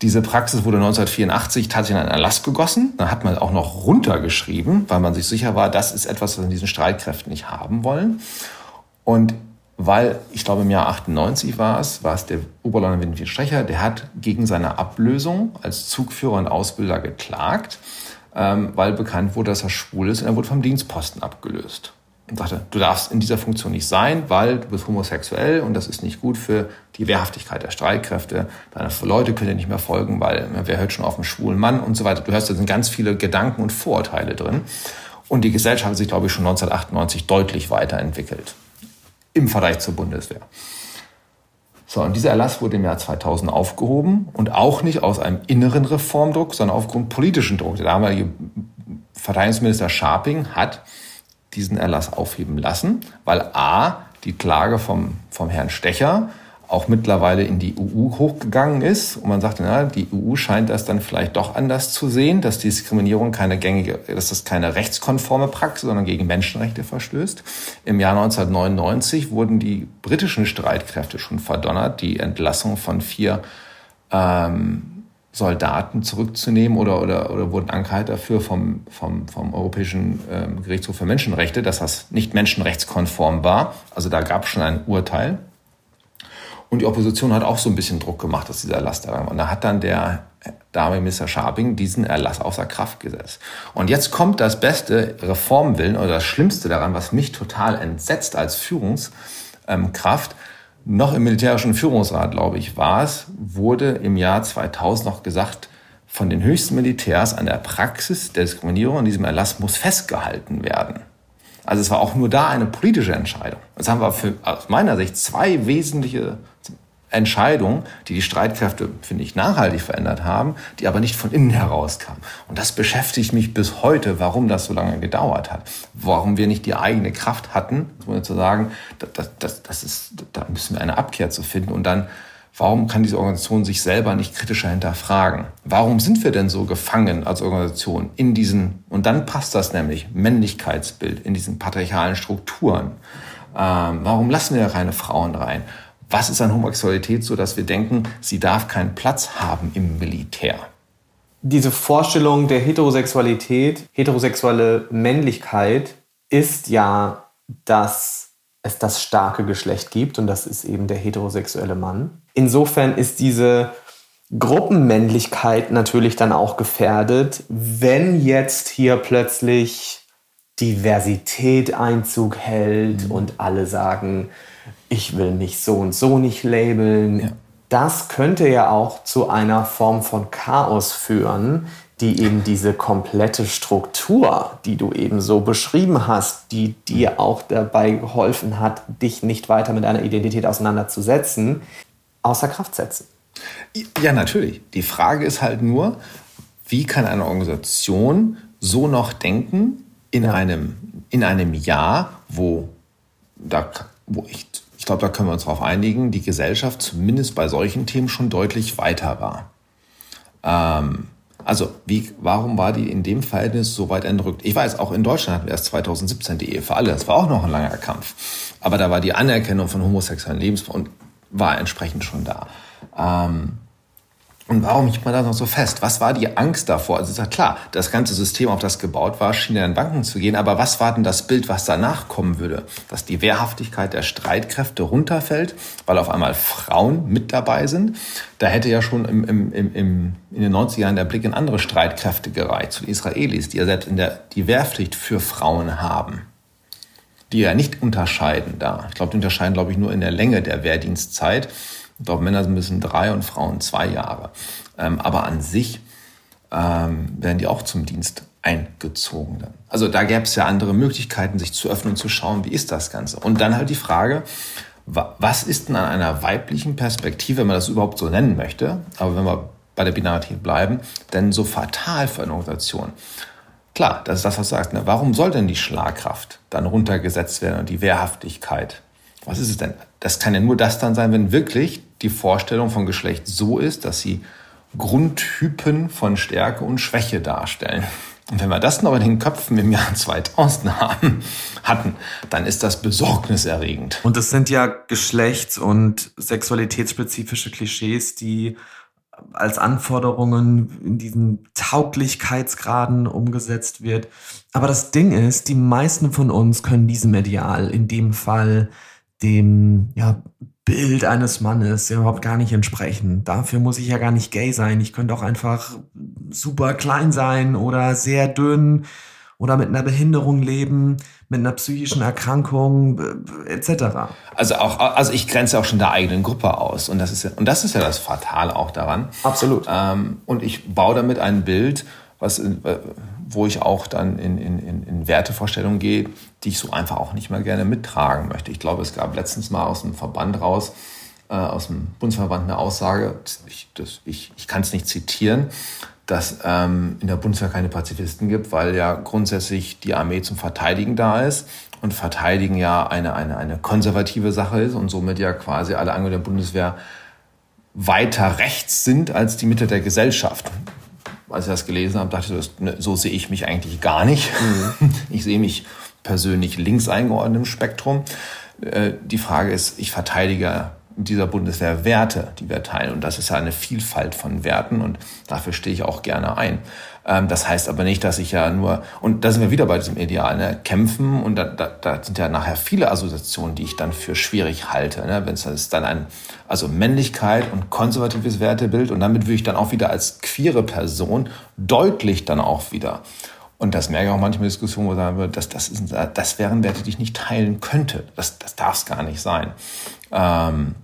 Diese Praxis wurde 1984 tatsächlich in einen Erlass gegossen. Da hat man auch noch runtergeschrieben, weil man sich sicher war, das ist etwas, was wir in diesen Streitkräften nicht haben wollen. Und weil, ich glaube im Jahr 98 war es, war es der Oberleutnant Winfried Strecher, der hat gegen seine Ablösung als Zugführer und Ausbilder geklagt ähm, weil bekannt wurde, dass er schwul ist und er wurde vom Dienstposten abgelöst. Und sagte, du darfst in dieser Funktion nicht sein, weil du bist homosexuell und das ist nicht gut für die Wehrhaftigkeit der Streitkräfte. Deine Leute können dir nicht mehr folgen, weil wer hört schon auf einen schwulen Mann und so weiter. Du hörst, da sind ganz viele Gedanken und Vorurteile drin. Und die Gesellschaft hat sich, glaube ich, schon 1998 deutlich weiterentwickelt im Vergleich zur Bundeswehr. So, und dieser Erlass wurde im Jahr 2000 aufgehoben und auch nicht aus einem inneren Reformdruck, sondern aufgrund politischen Druck. Der damalige Verteidigungsminister Scharping hat diesen Erlass aufheben lassen, weil A, die Klage vom, vom Herrn Stecher auch mittlerweile in die EU hochgegangen ist. Und man sagte, na, die EU scheint das dann vielleicht doch anders zu sehen, dass Diskriminierung keine gängige, dass das keine rechtskonforme Praxis, sondern gegen Menschenrechte verstößt. Im Jahr 1999 wurden die britischen Streitkräfte schon verdonnert, die Entlassung von vier ähm, Soldaten zurückzunehmen oder, oder, oder wurden angehalten dafür vom, vom, vom Europäischen ähm, Gerichtshof für Menschenrechte, dass das nicht menschenrechtskonform war. Also da gab es schon ein Urteil. Und die Opposition hat auch so ein bisschen Druck gemacht, dass dieser Erlass da war. Und da hat dann der Dame Minister Scharping diesen Erlass außer Kraft gesetzt. Und jetzt kommt das beste Reformwillen oder das Schlimmste daran, was mich total entsetzt als Führungskraft. Noch im militärischen Führungsrat, glaube ich, war es, wurde im Jahr 2000 noch gesagt, von den höchsten Militärs an der Praxis der Diskriminierung in diesem Erlass muss festgehalten werden. Also es war auch nur da eine politische Entscheidung. Das haben wir für, aus meiner Sicht zwei wesentliche Entscheidungen, die die Streitkräfte, finde ich, nachhaltig verändert haben, die aber nicht von innen heraus kamen. Und das beschäftigt mich bis heute, warum das so lange gedauert hat. Warum wir nicht die eigene Kraft hatten, zu sagen, das, das, das ist, da müssen wir eine Abkehr zu finden und dann Warum kann diese Organisation sich selber nicht kritischer hinterfragen? Warum sind wir denn so gefangen als Organisation in diesen, und dann passt das nämlich, Männlichkeitsbild, in diesen patriarchalen Strukturen? Ähm, warum lassen wir keine Frauen rein? Was ist an Homosexualität so, dass wir denken, sie darf keinen Platz haben im Militär? Diese Vorstellung der Heterosexualität, heterosexuelle Männlichkeit ist ja, dass es das starke Geschlecht gibt und das ist eben der heterosexuelle Mann. Insofern ist diese Gruppenmännlichkeit natürlich dann auch gefährdet, wenn jetzt hier plötzlich Diversität Einzug hält mhm. und alle sagen, ich will mich so und so nicht labeln. Ja. Das könnte ja auch zu einer Form von Chaos führen, die eben diese komplette Struktur, die du eben so beschrieben hast, die dir auch dabei geholfen hat, dich nicht weiter mit einer Identität auseinanderzusetzen, außer Kraft setzen. Ja, natürlich. Die Frage ist halt nur, wie kann eine Organisation so noch denken in, ja. einem, in einem Jahr, wo, da, wo ich, ich glaube, da können wir uns darauf einigen, die Gesellschaft zumindest bei solchen Themen schon deutlich weiter war. Ähm, also, wie, warum war die in dem Verhältnis so weit entrückt? Ich weiß, auch in Deutschland hatten wir erst 2017 die Ehe für alle. Das war auch noch ein langer Kampf. Aber da war die Anerkennung von homosexuellen Lebensformen war entsprechend schon da. Ähm, und warum hielt man das noch so fest? Was war die Angst davor? Also ist ja klar, das ganze System, auf das gebaut war, schien in Banken zu gehen. Aber was war denn das Bild, was danach kommen würde? Dass die Wehrhaftigkeit der Streitkräfte runterfällt, weil auf einmal Frauen mit dabei sind. Da hätte ja schon im, im, im, in den 90er Jahren der Blick in andere Streitkräfte gereicht, zu den Israelis, die ja selbst in der, die Wehrpflicht für Frauen haben. Die ja nicht unterscheiden da. Ich glaube, die unterscheiden, glaube ich, nur in der Länge der Wehrdienstzeit. Ich glaube, Männer müssen drei und Frauen zwei Jahre. Ähm, aber an sich ähm, werden die auch zum Dienst eingezogen. Dann. Also da gäbe es ja andere Möglichkeiten, sich zu öffnen und zu schauen, wie ist das Ganze. Und dann halt die Frage, was ist denn an einer weiblichen Perspektive, wenn man das überhaupt so nennen möchte, aber wenn wir bei der Binarität bleiben, denn so fatal für eine Organisation? Klar, das ist das, was du sagst. Ne? Warum soll denn die Schlagkraft dann runtergesetzt werden und die Wehrhaftigkeit? Was ist es denn? Das kann ja nur das dann sein, wenn wirklich die Vorstellung von Geschlecht so ist, dass sie Grundtypen von Stärke und Schwäche darstellen. Und wenn wir das noch in den Köpfen im Jahr 2000 haben, hatten, dann ist das besorgniserregend. Und das sind ja geschlechts- und sexualitätsspezifische Klischees, die als Anforderungen in diesen Tauglichkeitsgraden umgesetzt wird. Aber das Ding ist, die meisten von uns können diesem Ideal in dem Fall dem ja, Bild eines Mannes überhaupt gar nicht entsprechen. Dafür muss ich ja gar nicht gay sein. Ich könnte auch einfach super klein sein oder sehr dünn oder mit einer Behinderung leben, mit einer psychischen Erkrankung äh, etc. Also auch, also ich grenze auch schon der eigenen Gruppe aus und das ist ja, und das ist ja das Fatale auch daran. Absolut. Ähm, und ich baue damit ein Bild, was, äh, wo ich auch dann in, in, in Wertevorstellungen gehe, die ich so einfach auch nicht mehr gerne mittragen möchte. Ich glaube, es gab letztens mal aus dem Verband raus, äh, aus dem Bundesverband eine Aussage, ich, ich, ich kann es nicht zitieren, dass ähm, in der Bundeswehr keine Pazifisten gibt, weil ja grundsätzlich die Armee zum Verteidigen da ist und Verteidigen ja eine, eine, eine konservative Sache ist und somit ja quasi alle Angehörigen der Bundeswehr weiter rechts sind als die Mitte der Gesellschaft als ich das gelesen habe, dachte ich, ne, so sehe ich mich eigentlich gar nicht. Mhm. (laughs) Ich sehe mich persönlich links eingeordnet im Spektrum. Äh, die Frage ist, ich verteidige dieser Bundeswehr Werte, die wir teilen. Und das ist ja eine Vielfalt von Werten und dafür stehe ich auch gerne ein. Ähm, das heißt aber nicht, dass ich ja nur, und da sind wir wieder bei diesem Ideal, ne? kämpfen und da, da, da sind ja nachher viele Assoziationen, die ich dann für schwierig halte. Ne? Wenn es dann ein, also Männlichkeit und konservatives Wertebild und damit würde ich dann auch wieder als queere Person deutlich dann auch wieder. Und das merke ich auch manchmal in Diskussionen, wo ich sagen würde, das, das, ist, das wären Werte, die ich nicht teilen könnte. Das, das darf es gar nicht sein. Ähm,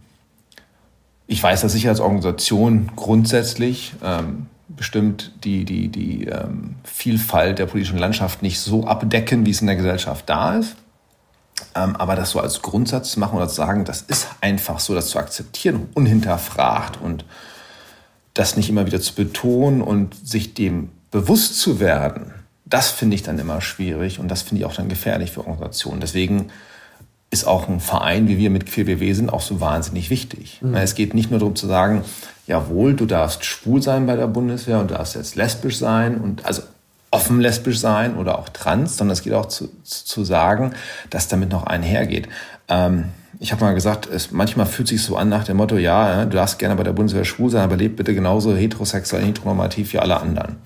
ich weiß, dass ich als Organisation grundsätzlich ähm, bestimmt die, die, die ähm, Vielfalt der politischen Landschaft nicht so abdecken, wie es in der Gesellschaft da ist. Ähm, aber das so als Grundsatz zu machen oder zu sagen, das ist einfach so, das zu akzeptieren, unhinterfragt und das nicht immer wieder zu betonen und sich dem bewusst zu werden, das finde ich dann immer schwierig und das finde ich auch dann gefährlich für Organisationen. Deswegen ist auch ein Verein, wie wir mit QBW sind, auch so wahnsinnig wichtig. Mhm. Es geht nicht nur darum zu sagen, jawohl, du darfst schwul sein bei der Bundeswehr und du darfst jetzt lesbisch sein und also offen lesbisch sein oder auch trans, sondern es geht auch zu, zu sagen, dass damit noch einhergeht. Ähm, ich habe mal gesagt, es, manchmal fühlt sich so an nach dem Motto, ja, du darfst gerne bei der Bundeswehr schwul sein, aber leb bitte genauso heterosexuell, heteronormativ wie alle anderen.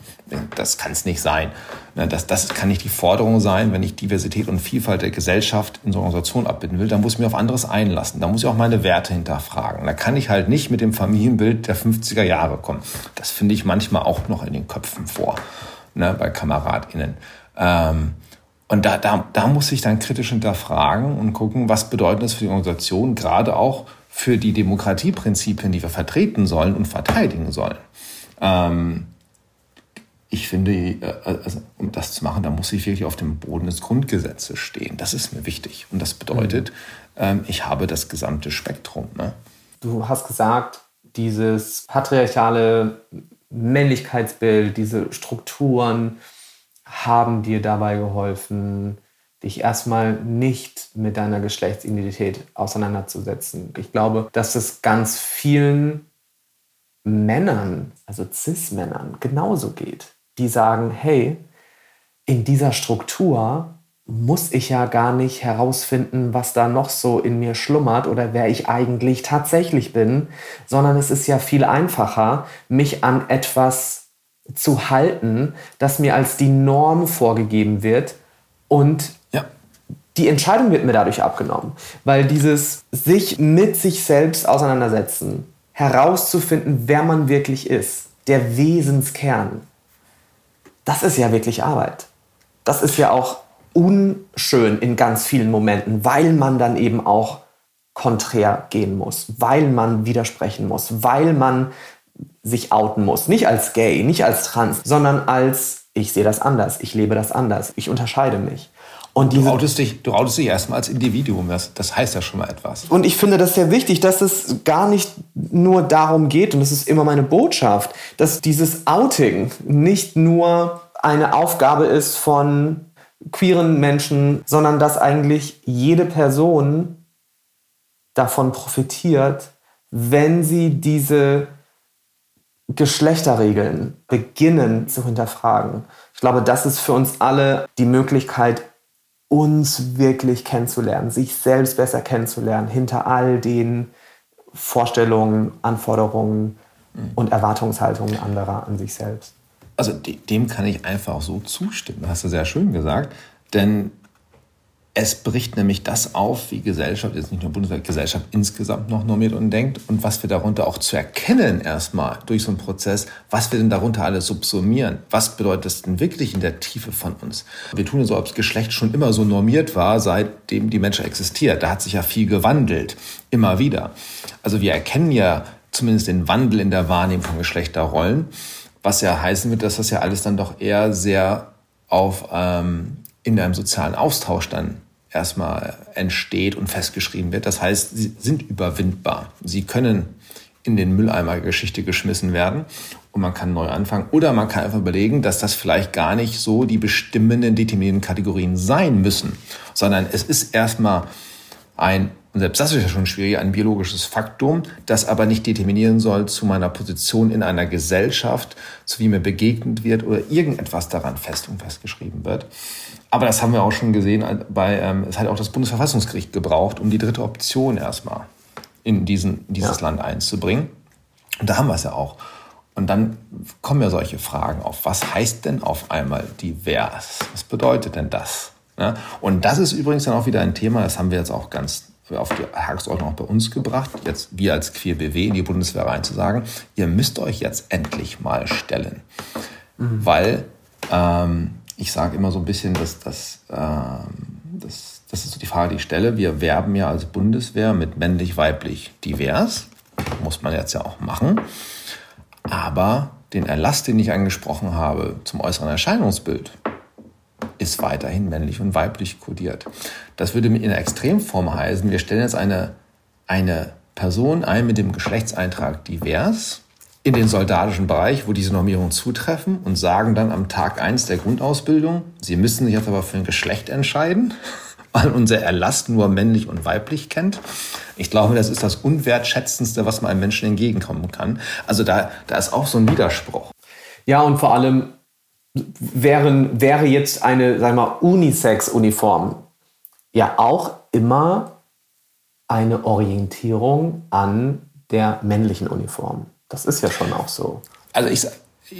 Das kann es nicht sein. Das, das kann nicht die Forderung sein, wenn ich Diversität und Vielfalt der Gesellschaft in so einer Organisation abbilden will, dann muss ich mich auf anderes einlassen. Da muss ich auch meine Werte hinterfragen. Da kann ich halt nicht mit dem Familienbild der 50er Jahre kommen. Das finde ich manchmal auch noch in den Köpfen vor, ne, bei KameradInnen. Ähm, und da, da, da muss ich dann kritisch hinterfragen und gucken, was bedeutet das für die Organisation, gerade auch für die Demokratieprinzipien, die wir vertreten sollen und verteidigen sollen. Ähm, ich finde, äh, also, um das zu machen, da muss ich wirklich auf dem Boden des Grundgesetzes stehen. Das ist mir wichtig. Und das bedeutet, mhm. ich habe das gesamte Spektrum. Ne? Du hast gesagt, dieses patriarchale Männlichkeitsbild, diese Strukturen haben dir dabei geholfen, dich erstmal nicht mit deiner Geschlechtsidentität auseinanderzusetzen. Ich glaube, dass es ganz vielen Männern, also Cis-Männern, genauso geht, die sagen, hey, in dieser Struktur muss ich ja gar nicht herausfinden, was da noch so in mir schlummert oder wer ich eigentlich tatsächlich bin, sondern es ist ja viel einfacher, mich an etwas zu halten, das mir als die Norm vorgegeben wird und ja. die Entscheidung wird mir dadurch abgenommen, weil dieses sich mit sich selbst auseinandersetzen, herauszufinden, wer man wirklich ist, der Wesenskern, das ist ja wirklich Arbeit. Das ist ja auch unschön in ganz vielen Momenten, weil man dann eben auch konträr gehen muss, weil man widersprechen muss, weil man sich outen muss. Nicht als gay, nicht als trans, sondern als ich sehe das anders, ich lebe das anders, ich unterscheide mich. Und du, outest dich, du outest dich erstmal als Individuum, das, das heißt ja schon mal etwas. Und ich finde das sehr wichtig, dass es gar nicht nur darum geht, und das ist immer meine Botschaft, dass dieses Outing nicht nur eine Aufgabe ist von queeren Menschen, sondern dass eigentlich jede Person davon profitiert, wenn sie diese Geschlechterregeln beginnen zu hinterfragen. Ich glaube, das ist für uns alle die Möglichkeit, uns wirklich kennenzulernen, sich selbst besser kennenzulernen, hinter all den Vorstellungen, Anforderungen mhm. und Erwartungshaltungen anderer an sich selbst. Also dem kann ich einfach so zustimmen, hast du sehr schön gesagt. Denn es bricht nämlich das auf, wie Gesellschaft, jetzt nicht nur Bundeswehr, Gesellschaft insgesamt noch normiert und denkt und was wir darunter auch zu erkennen erstmal durch so einen Prozess, was wir denn darunter alles subsumieren. Was bedeutet das denn wirklich in der Tiefe von uns? Wir tun so, ob das Geschlecht schon immer so normiert war, seitdem die Menschheit existiert. Da hat sich ja viel gewandelt, immer wieder. Also wir erkennen ja zumindest den Wandel in der Wahrnehmung von Geschlechterrollen was ja heißen wird, dass das ja alles dann doch eher sehr auf ähm, in einem sozialen Austausch dann erstmal entsteht und festgeschrieben wird. Das heißt, sie sind überwindbar. Sie können in den Mülleimer Geschichte geschmissen werden und man kann neu anfangen. Oder man kann einfach überlegen, dass das vielleicht gar nicht so die bestimmenden, determinierenden Kategorien sein müssen, sondern es ist erstmal ein und selbst das ist ja schon schwierig, ein biologisches Faktum, das aber nicht determinieren soll zu meiner Position in einer Gesellschaft, zu wie mir begegnet wird oder irgendetwas daran fest und festgeschrieben wird. Aber das haben wir auch schon gesehen, bei, ähm, es hat auch das Bundesverfassungsgericht gebraucht, um die dritte Option erstmal in, diesen, dieses ja. Land einzubringen. Und da haben wir es ja auch. Und dann kommen ja solche Fragen auf. Was heißt denn auf einmal divers? Was bedeutet denn das? Ja? Und das ist übrigens dann auch wieder ein Thema, das haben wir jetzt auch ganz auf die Tagesordnung auch bei uns gebracht, jetzt wir als Queer BW in die Bundeswehr reinzusagen, ihr müsst euch jetzt endlich mal stellen. Mhm. Weil ähm, ich sage immer so ein bisschen, dass das, ähm, das, das ist so die Frage, die ich stelle. Wir werben ja als Bundeswehr mit männlich-weiblich divers. Muss man jetzt ja auch machen. Aber den Erlass, den ich angesprochen habe zum äußeren Erscheinungsbild, ist weiterhin männlich und weiblich kodiert. Das würde in der Extremform heißen, wir stellen jetzt eine, eine Person ein mit dem Geschlechtseintrag divers in den soldatischen Bereich, wo diese Normierungen zutreffen und sagen dann am Tag eins der Grundausbildung, Sie müssen sich jetzt aber für ein Geschlecht entscheiden, (laughs) weil unser Erlass nur männlich und weiblich kennt. Ich glaube, das ist das Unwertschätzendste, was man einem Menschen entgegenkommen kann. Also da, da ist auch so ein Widerspruch. Ja, und vor allem, wären, wäre jetzt eine, sagen wir mal, Unisex-Uniform ja auch immer eine Orientierung an der männlichen Uniform. Das ist ja schon auch so. Also ich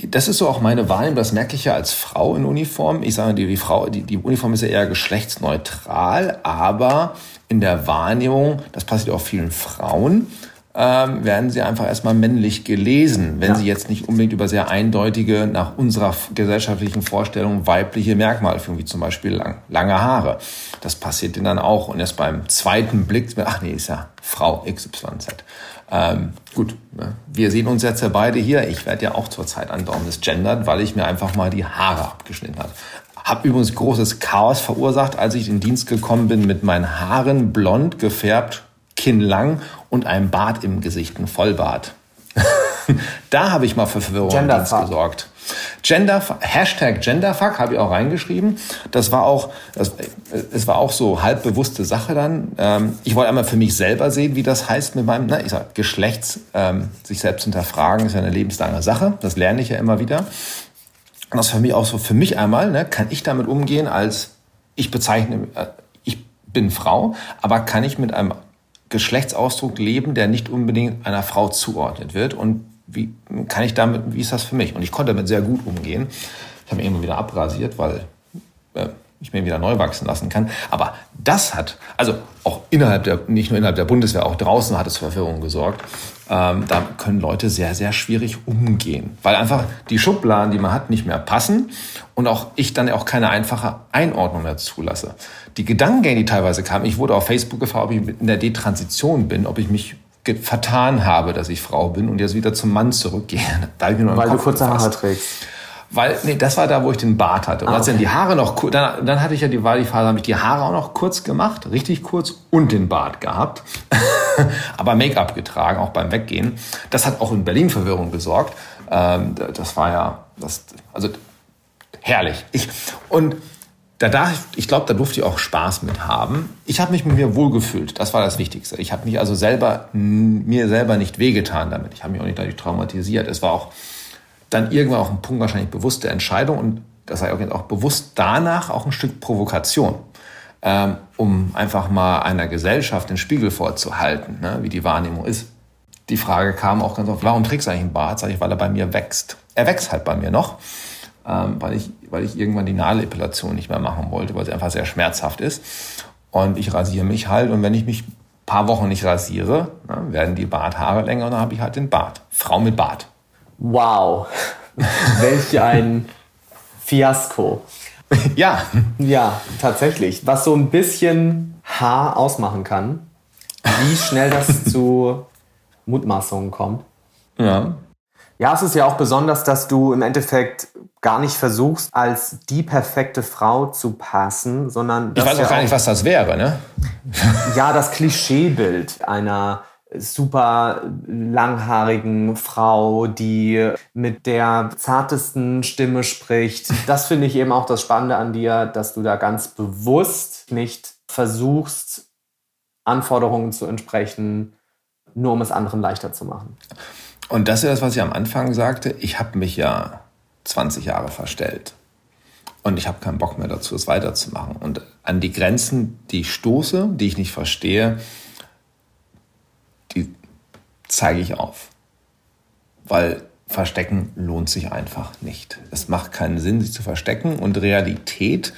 das ist so auch meine Wahrnehmung, das merke ich ja als Frau in Uniform. Ich sage, die, die Frau, die, die Uniform ist ja eher geschlechtsneutral, aber in der Wahrnehmung, das passiert auch vielen Frauen, ähm, werden sie einfach erstmal männlich gelesen, wenn ja. sie jetzt nicht unbedingt über sehr eindeutige, nach unserer gesellschaftlichen Vorstellung weibliche Merkmale führen, wie zum Beispiel lang, lange Haare. Das passiert ihnen dann auch. Und erst beim zweiten Blick, ach nee, ist ja Frau XYZ. Ähm, gut, ne? wir sehen uns jetzt ja beide hier. Ich werde ja auch zurzeit andauernd gendert, weil ich mir einfach mal die Haare abgeschnitten habe. Hab übrigens großes Chaos verursacht, als ich in den Dienst gekommen bin mit meinen Haaren blond gefärbt, kinnlang und einem Bart im Gesicht, ein Vollbart. (laughs) da habe ich mal für Verwirrung gesorgt. Gender, Hashtag Genderfuck habe ich auch reingeschrieben. Das war auch, das, es war auch so halbbewusste Sache dann. Ähm, ich wollte einmal für mich selber sehen, wie das heißt mit meinem, na, ich sag, Geschlechts, ähm, sich selbst hinterfragen, ist ja eine lebenslange Sache. Das lerne ich ja immer wieder. Und das für mich auch so, für mich einmal, ne, kann ich damit umgehen als, ich bezeichne, äh, ich bin Frau, aber kann ich mit einem Geschlechtsausdruck leben, der nicht unbedingt einer Frau zugeordnet wird und wie kann ich damit, wie ist das für mich? Und ich konnte damit sehr gut umgehen. Ich habe mich immer wieder abrasiert, weil äh, ich mir wieder neu wachsen lassen kann. Aber das hat, also auch innerhalb der, nicht nur innerhalb der Bundeswehr, auch draußen hat es für Verwirrung gesorgt. Ähm, da können Leute sehr, sehr schwierig umgehen, weil einfach die Schubladen, die man hat, nicht mehr passen und auch ich dann auch keine einfache Einordnung mehr zulasse. Die Gedankengänge, die teilweise kamen, ich wurde auf Facebook gefragt, ob ich in der Detransition bin, ob ich mich vertan habe, dass ich Frau bin und jetzt wieder zum Mann zurückgehe. (laughs) Weil du kurze Haare trägst. Weil, nee, das war da, wo ich den Bart hatte. Und ah, als dann die Haare noch kurz, dann, dann hatte ich ja die, war die Phase, habe ich die Haare auch noch kurz gemacht, richtig kurz und den Bart gehabt. (laughs) Aber Make-up getragen, auch beim Weggehen. Das hat auch in Berlin Verwirrung gesorgt. Ähm, das war ja, das, also herrlich. Ich, und da darf, ich glaube, da durfte ich auch Spaß mit haben. Ich habe mich mit mir wohlgefühlt. Das war das Wichtigste. Ich habe mich also selber, mir selber nicht wehgetan damit. Ich habe mich auch nicht dadurch traumatisiert. Es war auch dann irgendwann auch ein Punkt wahrscheinlich bewusste Entscheidung und das sei auch bewusst danach auch ein Stück Provokation, ähm, um einfach mal einer Gesellschaft den Spiegel vorzuhalten, ne, wie die Wahrnehmung ist. Die Frage kam auch ganz oft, warum trägst du eigentlich einen Bart? Sag ich, weil er bei mir wächst. Er wächst halt bei mir noch ähm, weil, ich, weil ich irgendwann die Nadelepilation nicht mehr machen wollte, weil sie einfach sehr schmerzhaft ist. Und ich rasiere mich halt und wenn ich mich ein paar Wochen nicht rasiere, ne, werden die Barthaare länger und dann habe ich halt den Bart. Frau mit Bart. Wow, welch ein Fiasko. ja. Ja, tatsächlich. Was so ein bisschen Haar ausmachen kann, wie schnell das (laughs) zu Mutmaßungen kommt. Ja. Ja, es ist ja auch besonders, dass du im Endeffekt gar nicht versuchst, als die perfekte Frau zu passen, sondern. Ich weiß auch gar nicht, was das wäre, ne? ja, das Klischeebild einer super langhaarigen Frau, die mit der zartesten Stimme spricht. Das finde ich eben auch das Spannende an dir, dass du da ganz bewusst nicht versuchst, Anforderungen zu entsprechen, nur um es anderen leichter zu machen. Und das ist das, was ich am Anfang sagte. Ich habe mich ja 20 Jahre verstellt. Und ich habe keinen Bock mehr dazu, es weiterzumachen. Und an die Grenzen, die ich stoße, die ich nicht verstehe, zeige ich auf. Weil Verstecken lohnt sich einfach nicht. Es macht keinen Sinn, sich zu verstecken. Und Realität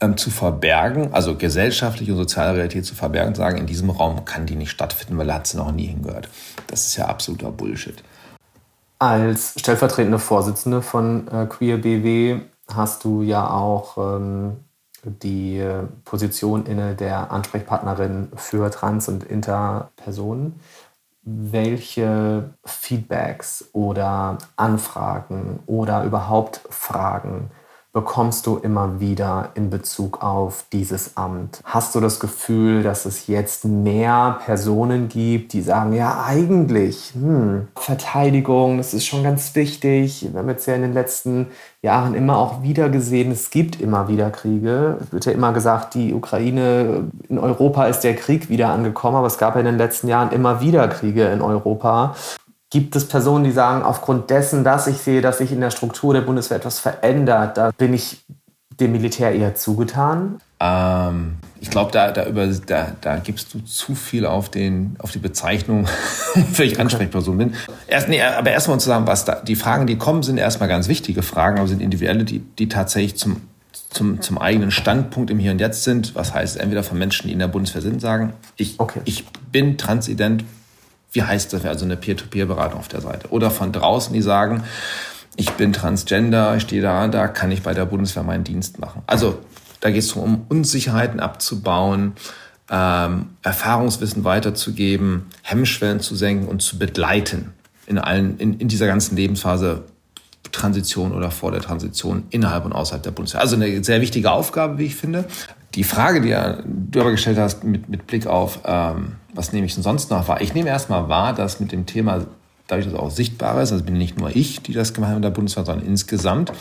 ähm, zu verbergen, also gesellschaftliche und soziale Realität zu verbergen und sagen, in diesem Raum kann die nicht stattfinden, weil da hat sie noch nie hingehört. Das ist ja absoluter Bullshit. Als stellvertretende Vorsitzende von äh, Queer BW hast du ja auch ähm, die Position inne der Ansprechpartnerin für Trans- und Interpersonen. Welche Feedbacks oder Anfragen oder überhaupt Fragen bekommst du immer wieder in Bezug auf dieses Amt? Hast du das Gefühl, dass es jetzt mehr Personen gibt, die sagen, ja eigentlich, hm, Verteidigung, das ist schon ganz wichtig. Wir haben jetzt ja in den letzten Jahren immer auch wieder gesehen, es gibt immer wieder Kriege. Es wird ja immer gesagt, die Ukraine, in Europa ist der Krieg wieder angekommen, aber es gab ja in den letzten Jahren immer wieder Kriege in Europa. Gibt es Personen, die sagen, aufgrund dessen, dass ich sehe, dass sich in der Struktur der Bundeswehr etwas verändert, da bin ich dem Militär eher zugetan? Ähm, ich glaube, da, da, da, da gibst du zu viel auf, den, auf die Bezeichnung, (laughs) für ich Ansprechperson bin. Erst, nee, aber erstmal zusammen, was da, die Fragen, die kommen, sind erstmal ganz wichtige Fragen, aber sind individuelle, die, die tatsächlich zum, zum, zum eigenen Standpunkt im Hier und Jetzt sind. Was heißt, entweder von Menschen, die in der Bundeswehr sind, sagen, ich, okay. ich bin transident, wie heißt das, also eine Peer-to-Peer-Beratung auf der Seite. Oder von draußen, die sagen, ich bin Transgender, ich stehe da, da kann ich bei der Bundeswehr meinen Dienst machen. Also da geht es darum, um Unsicherheiten abzubauen, ähm, Erfahrungswissen weiterzugeben, Hemmschwellen zu senken und zu begleiten in allen, in, in dieser ganzen Lebensphase Transition oder vor der Transition innerhalb und außerhalb der Bundeswehr. Also eine sehr wichtige Aufgabe, wie ich finde. Die Frage, die du aber gestellt hast mit, mit Blick auf, ähm, was nehme ich denn sonst noch wahr? Ich nehme erstmal wahr, dass mit dem Thema dadurch, dass es auch sichtbar ist, also bin nicht nur ich, die das gemacht haben in der Bundeswehr, sondern insgesamt,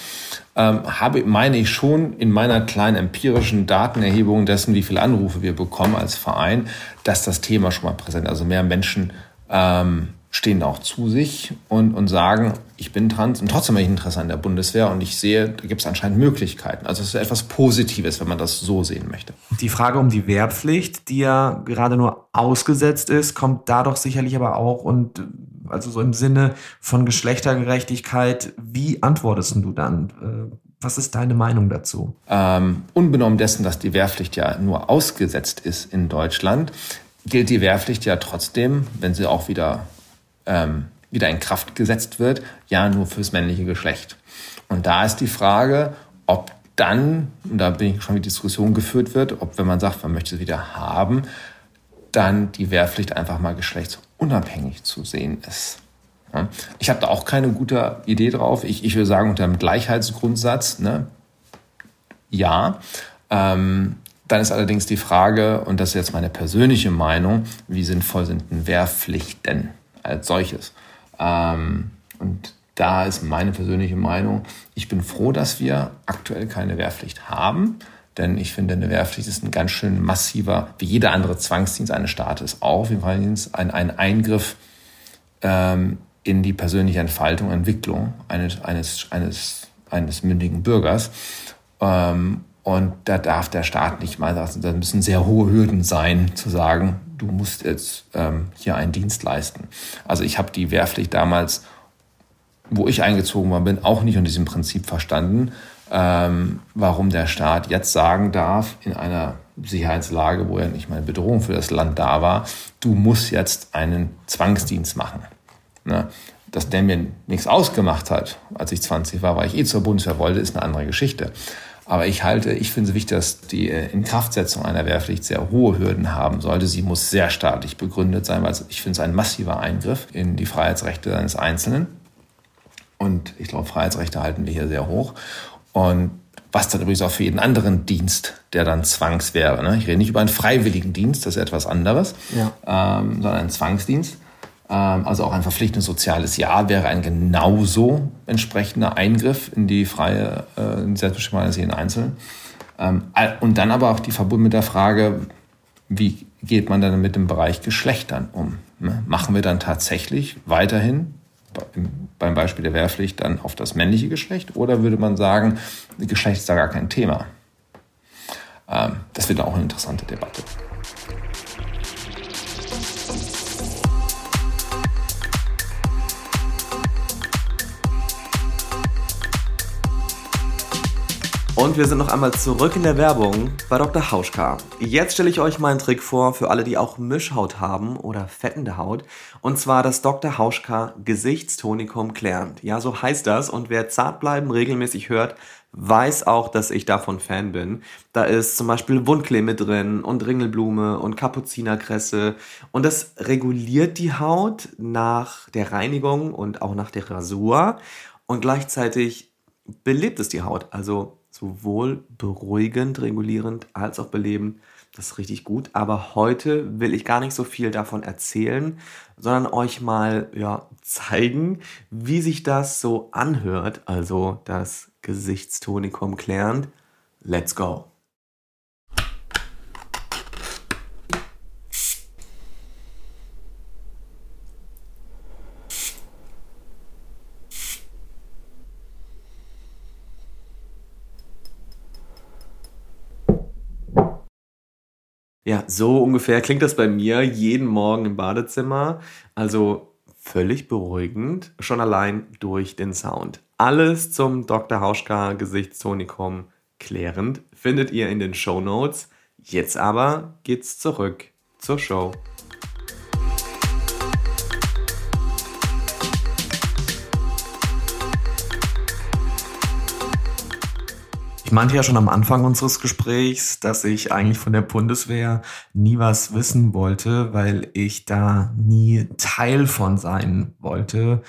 ähm, habe, meine ich schon in meiner kleinen empirischen Datenerhebung dessen, wie viele Anrufe wir bekommen als Verein, dass das Thema schon mal präsent. Also mehr Menschen ähm, stehen auch zu sich und, und sagen, ich bin trans und trotzdem habe ich Interesse an der Bundeswehr und ich sehe, da gibt es anscheinend Möglichkeiten. Also es ist etwas Positives, wenn man das so sehen möchte. Die Frage um die Wehrpflicht, die ja gerade nur ausgesetzt ist, kommt da doch sicherlich aber auch und also so im Sinne von Geschlechtergerechtigkeit, wie antwortest du dann? Äh, was ist deine Meinung dazu? Ähm, unbenommen dessen, dass die Wehrpflicht ja nur ausgesetzt ist in Deutschland, gilt die Wehrpflicht ja trotzdem, wenn sie auch wieder ähm, wieder in Kraft gesetzt wird, ja nur fürs männliche Geschlecht. Und da ist die Frage, ob dann, und da bin ich schon die Diskussion geführt wird, ob wenn man sagt, man möchte sie wieder haben, dann die Wehrpflicht einfach mal geschlechtsunabhängig zu sehen ist. Ich habe da auch keine gute Idee drauf. Ich, ich würde sagen, unter dem Gleichheitsgrundsatz, ne, ja. Ähm, dann ist allerdings die Frage, und das ist jetzt meine persönliche Meinung, wie sinnvoll sind denn Wehrpflichten? Als solches. Ähm, und da ist meine persönliche Meinung, ich bin froh, dass wir aktuell keine Wehrpflicht haben. Denn ich finde, eine Wehrpflicht ist ein ganz schön massiver, wie jeder andere Zwangsdienst eines Staates auch, wie ein, ein Eingriff ähm, in die persönliche Entfaltung, Entwicklung eines, eines, eines, eines mündigen Bürgers. Ähm, und da darf der Staat nicht mal sagen, da müssen sehr hohe Hürden sein, zu sagen, du musst jetzt ähm, hier einen Dienst leisten. Also ich habe die Wehrpflicht damals, wo ich eingezogen worden bin, auch nicht unter diesem Prinzip verstanden, ähm, warum der Staat jetzt sagen darf, in einer Sicherheitslage, wo ja nicht mal eine Bedrohung für das Land da war, du musst jetzt einen Zwangsdienst machen. Ne? Dass der mir nichts ausgemacht hat, als ich 20 war, weil ich eh zur Bundeswehr wollte, ist eine andere Geschichte. Aber ich halte, ich finde es wichtig, dass die äh, Inkraftsetzung einer Wehrpflicht sehr hohe Hürden haben sollte. Sie muss sehr staatlich begründet sein, weil ich finde es ein massiver Eingriff in die Freiheitsrechte eines Einzelnen. Und ich glaube, Freiheitsrechte halten wir hier sehr hoch. Und was dann übrigens auch für jeden anderen Dienst, der dann Zwangs wäre. Ne? Ich rede nicht über einen freiwilligen Dienst, das ist etwas anderes, ja. ähm, sondern einen Zwangsdienst. Ähm, also auch ein verpflichtendes soziales Jahr wäre ein genauso entsprechender Eingriff in die freie äh, Selbstbestimmung eines jeden Einzelnen. Ähm, und dann aber auch die verbunden mit der Frage, wie geht man dann mit dem Bereich Geschlechtern um? Ne? Machen wir dann tatsächlich weiterhin beim Beispiel der Wehrpflicht dann auf das männliche Geschlecht oder würde man sagen, Geschlecht ist da gar kein Thema? Ähm, das wird auch eine interessante Debatte. Und wir sind noch einmal zurück in der Werbung bei Dr. Hauschka. Jetzt stelle ich euch mal einen Trick vor für alle, die auch Mischhaut haben oder fettende Haut. Und zwar das Dr. Hauschka Gesichtstonikum klärend. Ja, so heißt das. Und wer Zartbleiben regelmäßig hört, weiß auch, dass ich davon Fan bin. Da ist zum Beispiel Wundklee mit drin und Ringelblume und Kapuzinerkresse. Und das reguliert die Haut nach der Reinigung und auch nach der Rasur. Und gleichzeitig belebt es die Haut. Also sowohl beruhigend, regulierend als auch belebend. Das ist richtig gut. Aber heute will ich gar nicht so viel davon erzählen, sondern euch mal ja, zeigen, wie sich das so anhört. Also das Gesichtstonikum klärend. Let's go! Ja, so ungefähr klingt das bei mir jeden Morgen im Badezimmer. Also völlig beruhigend, schon allein durch den Sound. Alles zum Dr. Hauschka Gesichtstonikum klärend findet ihr in den Show Notes. Jetzt aber geht's zurück zur Show. Ich meinte ja schon am Anfang unseres Gesprächs, dass ich eigentlich von der Bundeswehr nie was wissen wollte, weil ich da nie Teil von sein wollte.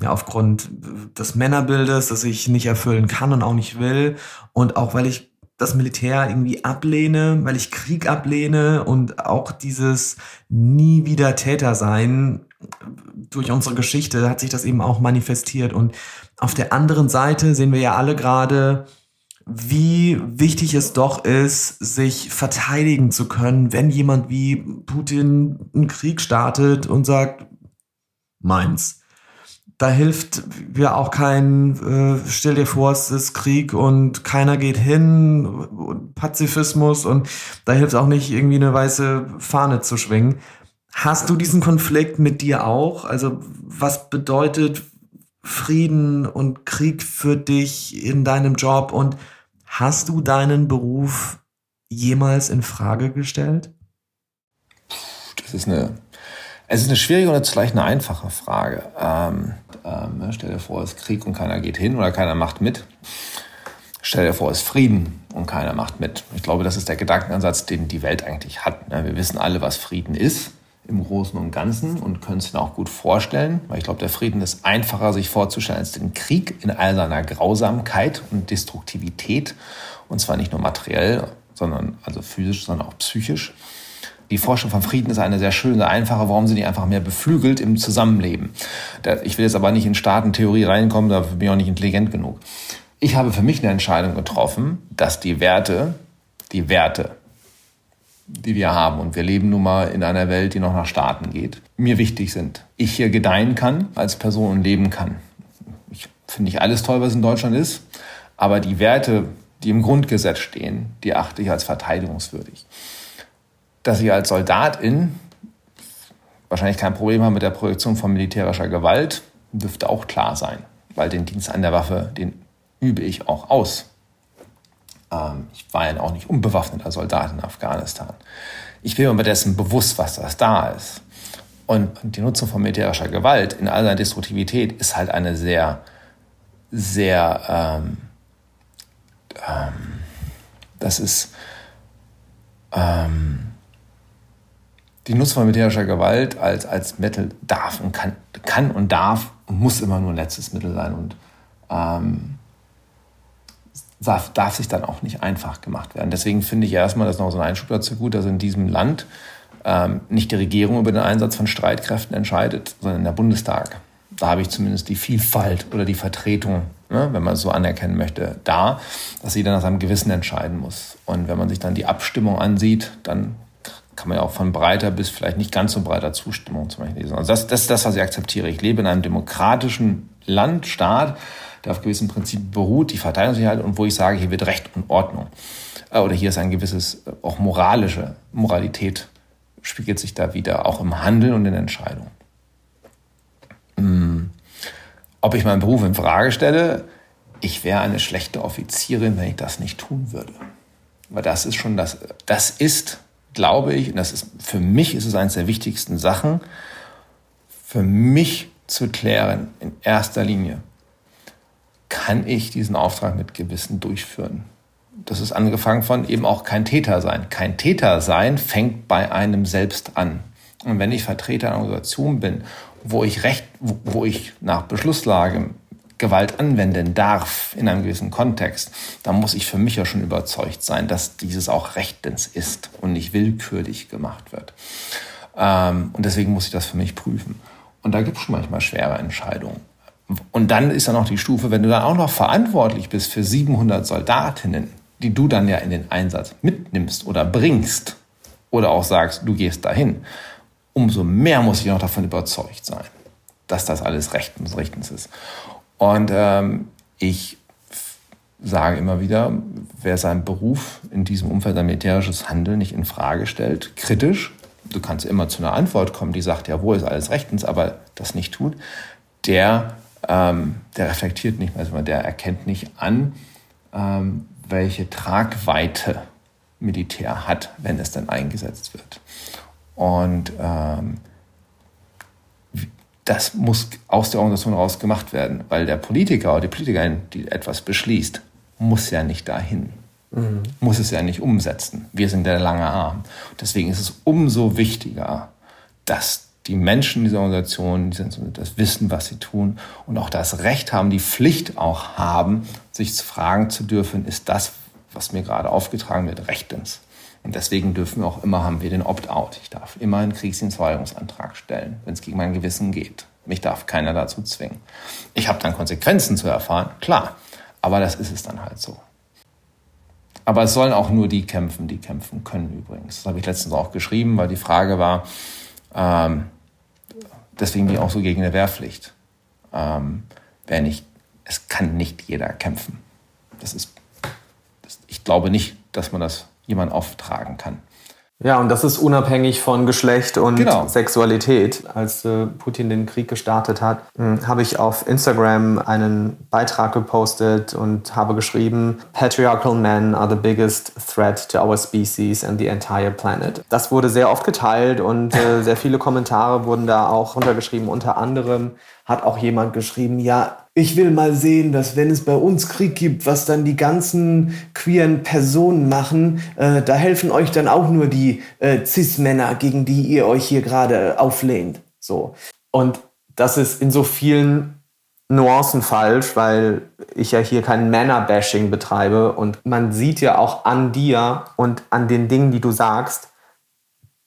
Ja, aufgrund des Männerbildes, das ich nicht erfüllen kann und auch nicht will. Und auch weil ich das Militär irgendwie ablehne, weil ich Krieg ablehne und auch dieses nie wieder Täter sein durch unsere Geschichte hat sich das eben auch manifestiert. Und auf der anderen Seite sehen wir ja alle gerade, wie wichtig es doch ist, sich verteidigen zu können, wenn jemand wie Putin einen Krieg startet und sagt, meins. Da hilft ja auch kein, äh, stell dir vor, es ist Krieg und keiner geht hin, Pazifismus und da hilft auch nicht irgendwie eine weiße Fahne zu schwingen. Hast du diesen Konflikt mit dir auch? Also was bedeutet Frieden und Krieg für dich in deinem Job und hast du deinen Beruf jemals in Frage gestellt? Das ist eine es ist eine schwierige und zugleich eine einfache Frage. Ähm, ähm, ne, stell dir vor, es ist Krieg und keiner geht hin oder keiner macht mit. Stell dir vor, es ist Frieden und keiner macht mit. Ich glaube, das ist der Gedankenansatz, den die Welt eigentlich hat. Ne? Wir wissen alle, was Frieden ist im Großen und Ganzen und können es dann auch gut vorstellen, weil ich glaube, der Frieden ist einfacher sich vorzustellen als den Krieg in all seiner Grausamkeit und Destruktivität. Und zwar nicht nur materiell, sondern also physisch, sondern auch psychisch die Forschung von Frieden ist eine sehr schöne, einfache. Warum sind die einfach mehr beflügelt im Zusammenleben? Ich will jetzt aber nicht in Staatentheorie reinkommen, dafür bin ich auch nicht intelligent genug. Ich habe für mich eine Entscheidung getroffen, dass die Werte, die Werte, die wir haben, und wir leben nun mal in einer Welt, die noch nach Staaten geht, mir wichtig sind. Ich hier gedeihen kann als Person und leben kann. Ich finde nicht alles toll, was in Deutschland ist, aber die Werte, die im Grundgesetz stehen, die achte ich als verteidigungswürdig dass ich als Soldatin wahrscheinlich kein Problem habe mit der Projektion von militärischer Gewalt, dürfte auch klar sein, weil den Dienst an der Waffe, den übe ich auch aus. Ähm, ich war ja auch nicht unbewaffneter Soldat in Afghanistan. Ich bin mir dessen bewusst, was das da ist. Und die Nutzung von militärischer Gewalt in all seiner Destruktivität ist halt eine sehr, sehr, ähm, ähm, das ist, ähm, die Nutzung von militärischer Gewalt als, als Mittel darf und kann, kann und darf und muss immer nur ein letztes Mittel sein und ähm, darf, darf sich dann auch nicht einfach gemacht werden. Deswegen finde ich erstmal, dass noch so ein Einschub dazu gut, dass in diesem Land ähm, nicht die Regierung über den Einsatz von Streitkräften entscheidet, sondern der Bundestag. Da habe ich zumindest die Vielfalt oder die Vertretung, ne, wenn man es so anerkennen möchte, da, dass sie dann nach seinem Gewissen entscheiden muss. Und wenn man sich dann die Abstimmung ansieht, dann kann man ja auch von breiter bis vielleicht nicht ganz so breiter Zustimmung zum Beispiel lesen. Also das, das ist das, was ich akzeptiere. Ich lebe in einem demokratischen Land, Staat, der auf gewissen Prinzipien beruht, die Verteidigungssicherheit und wo ich sage, hier wird Recht und Ordnung. Äh, oder hier ist ein gewisses, äh, auch moralische Moralität spiegelt sich da wieder, auch im Handeln und in Entscheidungen. Hm. Ob ich meinen Beruf in Frage stelle, ich wäre eine schlechte Offizierin, wenn ich das nicht tun würde. Weil das ist schon das, das ist glaube ich, und das ist für mich ist es eines der wichtigsten Sachen, für mich zu klären, in erster Linie, kann ich diesen Auftrag mit Gewissen durchführen? Das ist angefangen von eben auch kein Täter sein. Kein Täter sein fängt bei einem selbst an. Und wenn ich Vertreter einer Organisation bin, wo ich recht, wo ich nach Beschlusslage Gewalt anwenden darf in einem gewissen Kontext, dann muss ich für mich ja schon überzeugt sein, dass dieses auch rechtens ist und nicht willkürlich gemacht wird. Ähm, und deswegen muss ich das für mich prüfen. Und da gibt es schon manchmal schwere Entscheidungen. Und dann ist ja noch die Stufe, wenn du dann auch noch verantwortlich bist für 700 Soldatinnen, die du dann ja in den Einsatz mitnimmst oder bringst oder auch sagst, du gehst dahin, umso mehr muss ich noch davon überzeugt sein, dass das alles rechtens, rechtens ist. Und ähm, ich sage immer wieder, wer seinen Beruf in diesem Umfeld ein militärisches Handeln nicht in Frage stellt, kritisch, du kannst immer zu einer Antwort kommen, die sagt, ja, wo ist alles rechtens, aber das nicht tut, der, ähm, der reflektiert nicht mehr, also der erkennt nicht an, ähm, welche Tragweite Militär hat, wenn es dann eingesetzt wird. Und ähm, das muss aus der Organisation heraus gemacht werden, weil der Politiker oder die Politikerin, die etwas beschließt, muss ja nicht dahin, mhm. muss es ja nicht umsetzen. Wir sind der lange Arm. Deswegen ist es umso wichtiger, dass die Menschen dieser Organisation die das wissen, was sie tun und auch das Recht haben, die Pflicht auch haben, sich fragen zu dürfen, ist das, was mir gerade aufgetragen wird, rechtens? Und deswegen dürfen wir auch immer, haben wir den Opt-out. Ich darf immer einen Kriegsdienstverweigerungsantrag stellen, wenn es gegen mein Gewissen geht. Mich darf keiner dazu zwingen. Ich habe dann Konsequenzen zu erfahren, klar. Aber das ist es dann halt so. Aber es sollen auch nur die kämpfen, die kämpfen können übrigens. Das habe ich letztens auch geschrieben, weil die Frage war, ähm, deswegen bin ich auch so gegen eine Wehrpflicht. Ähm, wer nicht, es kann nicht jeder kämpfen. Das ist, das, ich glaube nicht, dass man das jemand auftragen kann. Ja, und das ist unabhängig von Geschlecht und genau. Sexualität. Als äh, Putin den Krieg gestartet hat, hm, habe ich auf Instagram einen Beitrag gepostet und habe geschrieben, Patriarchal men are the biggest threat to our species and the entire planet. Das wurde sehr oft geteilt und äh, (laughs) sehr viele Kommentare wurden da auch runtergeschrieben. Unter anderem hat auch jemand geschrieben, ja, ich will mal sehen, dass wenn es bei uns Krieg gibt, was dann die ganzen queeren Personen machen, äh, da helfen euch dann auch nur die äh, Cis-Männer, gegen die ihr euch hier gerade auflehnt. So. Und das ist in so vielen Nuancen falsch, weil ich ja hier kein Männer-Bashing betreibe und man sieht ja auch an dir und an den Dingen, die du sagst,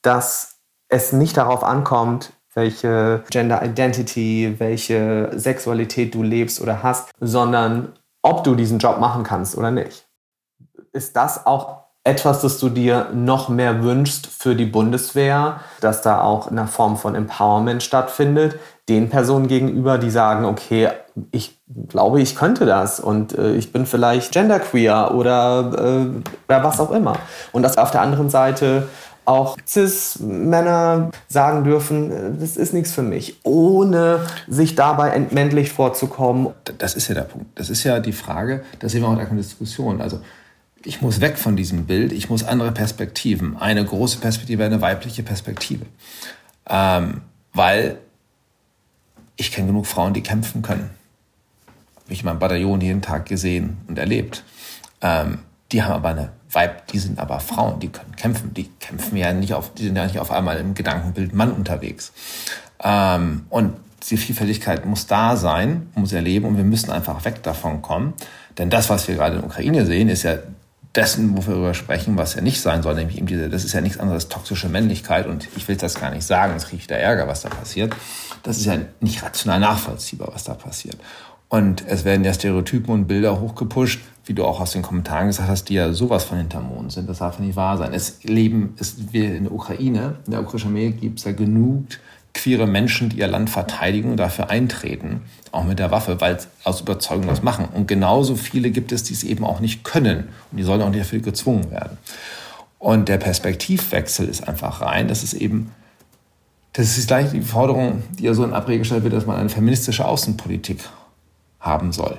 dass es nicht darauf ankommt, welche Gender Identity, welche Sexualität du lebst oder hast, sondern ob du diesen Job machen kannst oder nicht. Ist das auch etwas, das du dir noch mehr wünschst für die Bundeswehr, dass da auch eine Form von Empowerment stattfindet, den Personen gegenüber, die sagen, okay, ich glaube, ich könnte das und äh, ich bin vielleicht genderqueer oder, äh, oder was auch immer. Und dass auf der anderen Seite auch Cis-Männer sagen dürfen, das ist nichts für mich, ohne sich dabei entmännlich vorzukommen. Das ist ja der Punkt. Das ist ja die Frage, da sehen wir auch in der Diskussion. Also ich muss weg von diesem Bild, ich muss andere Perspektiven. Eine große Perspektive, eine weibliche Perspektive. Ähm, weil ich kenne genug Frauen, die kämpfen können. Habe ich in meinem Bataillon jeden Tag gesehen und erlebt. Ähm, die haben aber eine Weib, die sind aber Frauen, die können kämpfen. Die kämpfen ja nicht auf, die sind ja nicht auf einmal im Gedankenbild Mann unterwegs. Ähm, und die Vielfältigkeit muss da sein, muss erleben und wir müssen einfach weg davon kommen. Denn das, was wir gerade in der Ukraine sehen, ist ja dessen, wo wir sprechen, was ja nicht sein soll, nämlich eben diese, das ist ja nichts anderes als toxische Männlichkeit und ich will das gar nicht sagen, es riecht der Ärger, was da passiert. Das ist ja nicht rational nachvollziehbar, was da passiert. Und es werden ja Stereotypen und Bilder hochgepusht, wie du auch aus den Kommentaren gesagt hast, die ja sowas von hinterm Mond sind. Das darf nicht wahr sein. Es leben, es, wir in der Ukraine, in der ukrainischen Armee gibt es ja genug queere Menschen, die ihr Land verteidigen und dafür eintreten, auch mit der Waffe, weil aus Überzeugung das machen. Und genauso viele gibt es, die es eben auch nicht können. Und die sollen auch nicht dafür gezwungen werden. Und der Perspektivwechsel ist einfach rein, dass es eben das ist gleich die Forderung, die ja so in Abrede gestellt wird, dass man eine feministische Außenpolitik haben soll.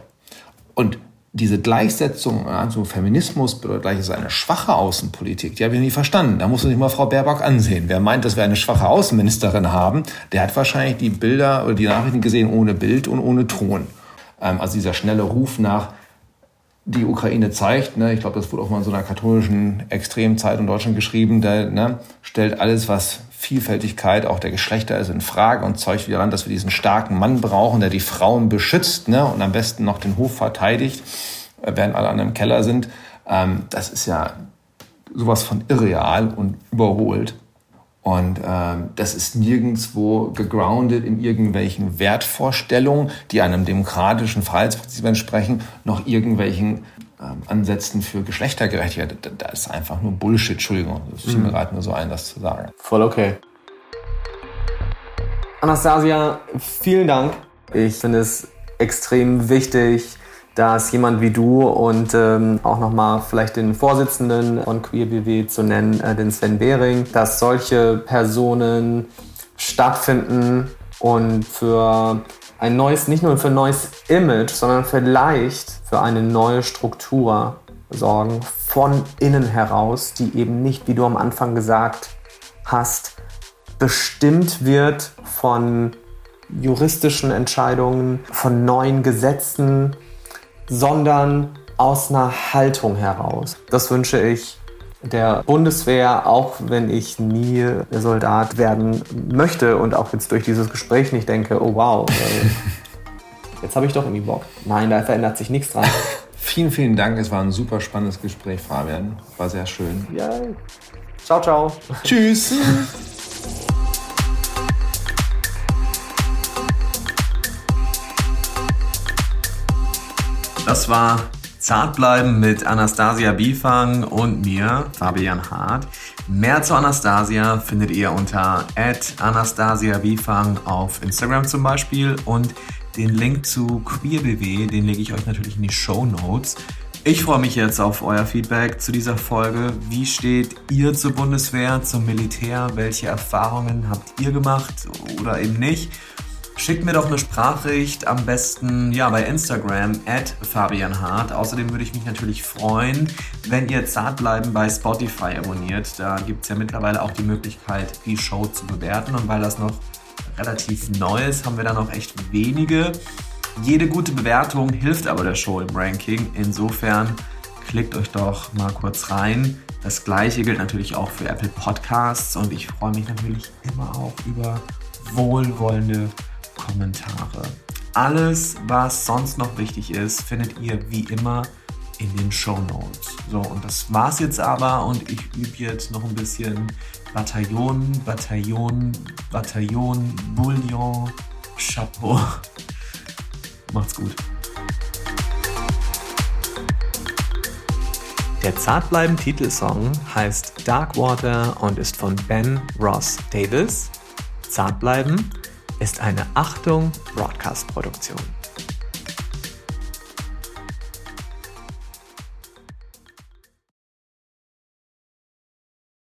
Und diese Gleichsetzung, also Feminismus bedeutet gleich ist eine schwache Außenpolitik, die habe ich nie verstanden. Da muss man sich mal Frau Baerbock ansehen. Wer meint, dass wir eine schwache Außenministerin haben, der hat wahrscheinlich die Bilder oder die Nachrichten gesehen ohne Bild und ohne Ton. Ähm, also dieser schnelle Ruf nach die Ukraine zeigt, ne, ich glaube, das wurde auch mal in so einer katholischen Extremzeit in Deutschland geschrieben, der ne, stellt alles, was Vielfältigkeit auch der Geschlechter ist in Frage und zeugt wieder an, dass wir diesen starken Mann brauchen, der die Frauen beschützt ne, und am besten noch den Hof verteidigt, äh, während alle anderen im Keller sind. Ähm, das ist ja sowas von irreal und überholt. Und ähm, das ist nirgendwo gegroundet in irgendwelchen Wertvorstellungen, die einem demokratischen Freiheitsprinzip entsprechen, noch irgendwelchen ähm, Ansätzen für Geschlechtergerechtigkeit, da ist einfach nur Bullshit, Entschuldigung. Das fiel mir mhm. gerade nur so ein, das zu sagen. Voll okay. Anastasia, vielen Dank. Ich finde es extrem wichtig, dass jemand wie du und ähm, auch nochmal vielleicht den Vorsitzenden von QueerBW zu nennen, äh, den Sven Behring, dass solche Personen stattfinden und für ein neues, nicht nur für ein neues Image, sondern vielleicht für eine neue Struktur sorgen von innen heraus, die eben nicht, wie du am Anfang gesagt hast, bestimmt wird von juristischen Entscheidungen, von neuen Gesetzen, sondern aus einer Haltung heraus. Das wünsche ich der Bundeswehr, auch wenn ich nie Soldat werden möchte und auch jetzt durch dieses Gespräch nicht denke, oh wow, äh, (laughs) jetzt habe ich doch irgendwie Bock. Nein, da verändert sich nichts dran. (laughs) vielen, vielen Dank. Es war ein super spannendes Gespräch, Fabian. War sehr schön. Ja. Ciao, ciao. Tschüss. Das war Zartbleiben mit Anastasia Bifang und mir, Fabian Hart. Mehr zu Anastasia findet ihr unter Anastasia Bifang auf Instagram zum Beispiel und den Link zu QueerBW, den lege ich euch natürlich in die Show Notes. Ich freue mich jetzt auf euer Feedback zu dieser Folge. Wie steht ihr zur Bundeswehr, zum Militär? Welche Erfahrungen habt ihr gemacht oder eben nicht? Schickt mir doch eine Sprachricht, am besten ja bei Instagram at Fabian Hart. Außerdem würde ich mich natürlich freuen, wenn ihr zart bleiben bei Spotify abonniert. Da gibt es ja mittlerweile auch die Möglichkeit, die Show zu bewerten. Und weil das noch relativ neu ist, haben wir da noch echt wenige. Jede gute Bewertung hilft aber der Show im Ranking. Insofern klickt euch doch mal kurz rein. Das gleiche gilt natürlich auch für Apple Podcasts und ich freue mich natürlich immer auch über wohlwollende Kommentare. Alles, was sonst noch wichtig ist, findet ihr wie immer in den Show Notes. So, und das war's jetzt aber und ich übe jetzt noch ein bisschen Bataillon, Bataillon, Bataillon, Bouillon, Chapeau. Macht's gut. Der Zartbleiben-Titelsong heißt Darkwater und ist von Ben Ross Davis. Zartbleiben ist eine Achtung Broadcast-Produktion.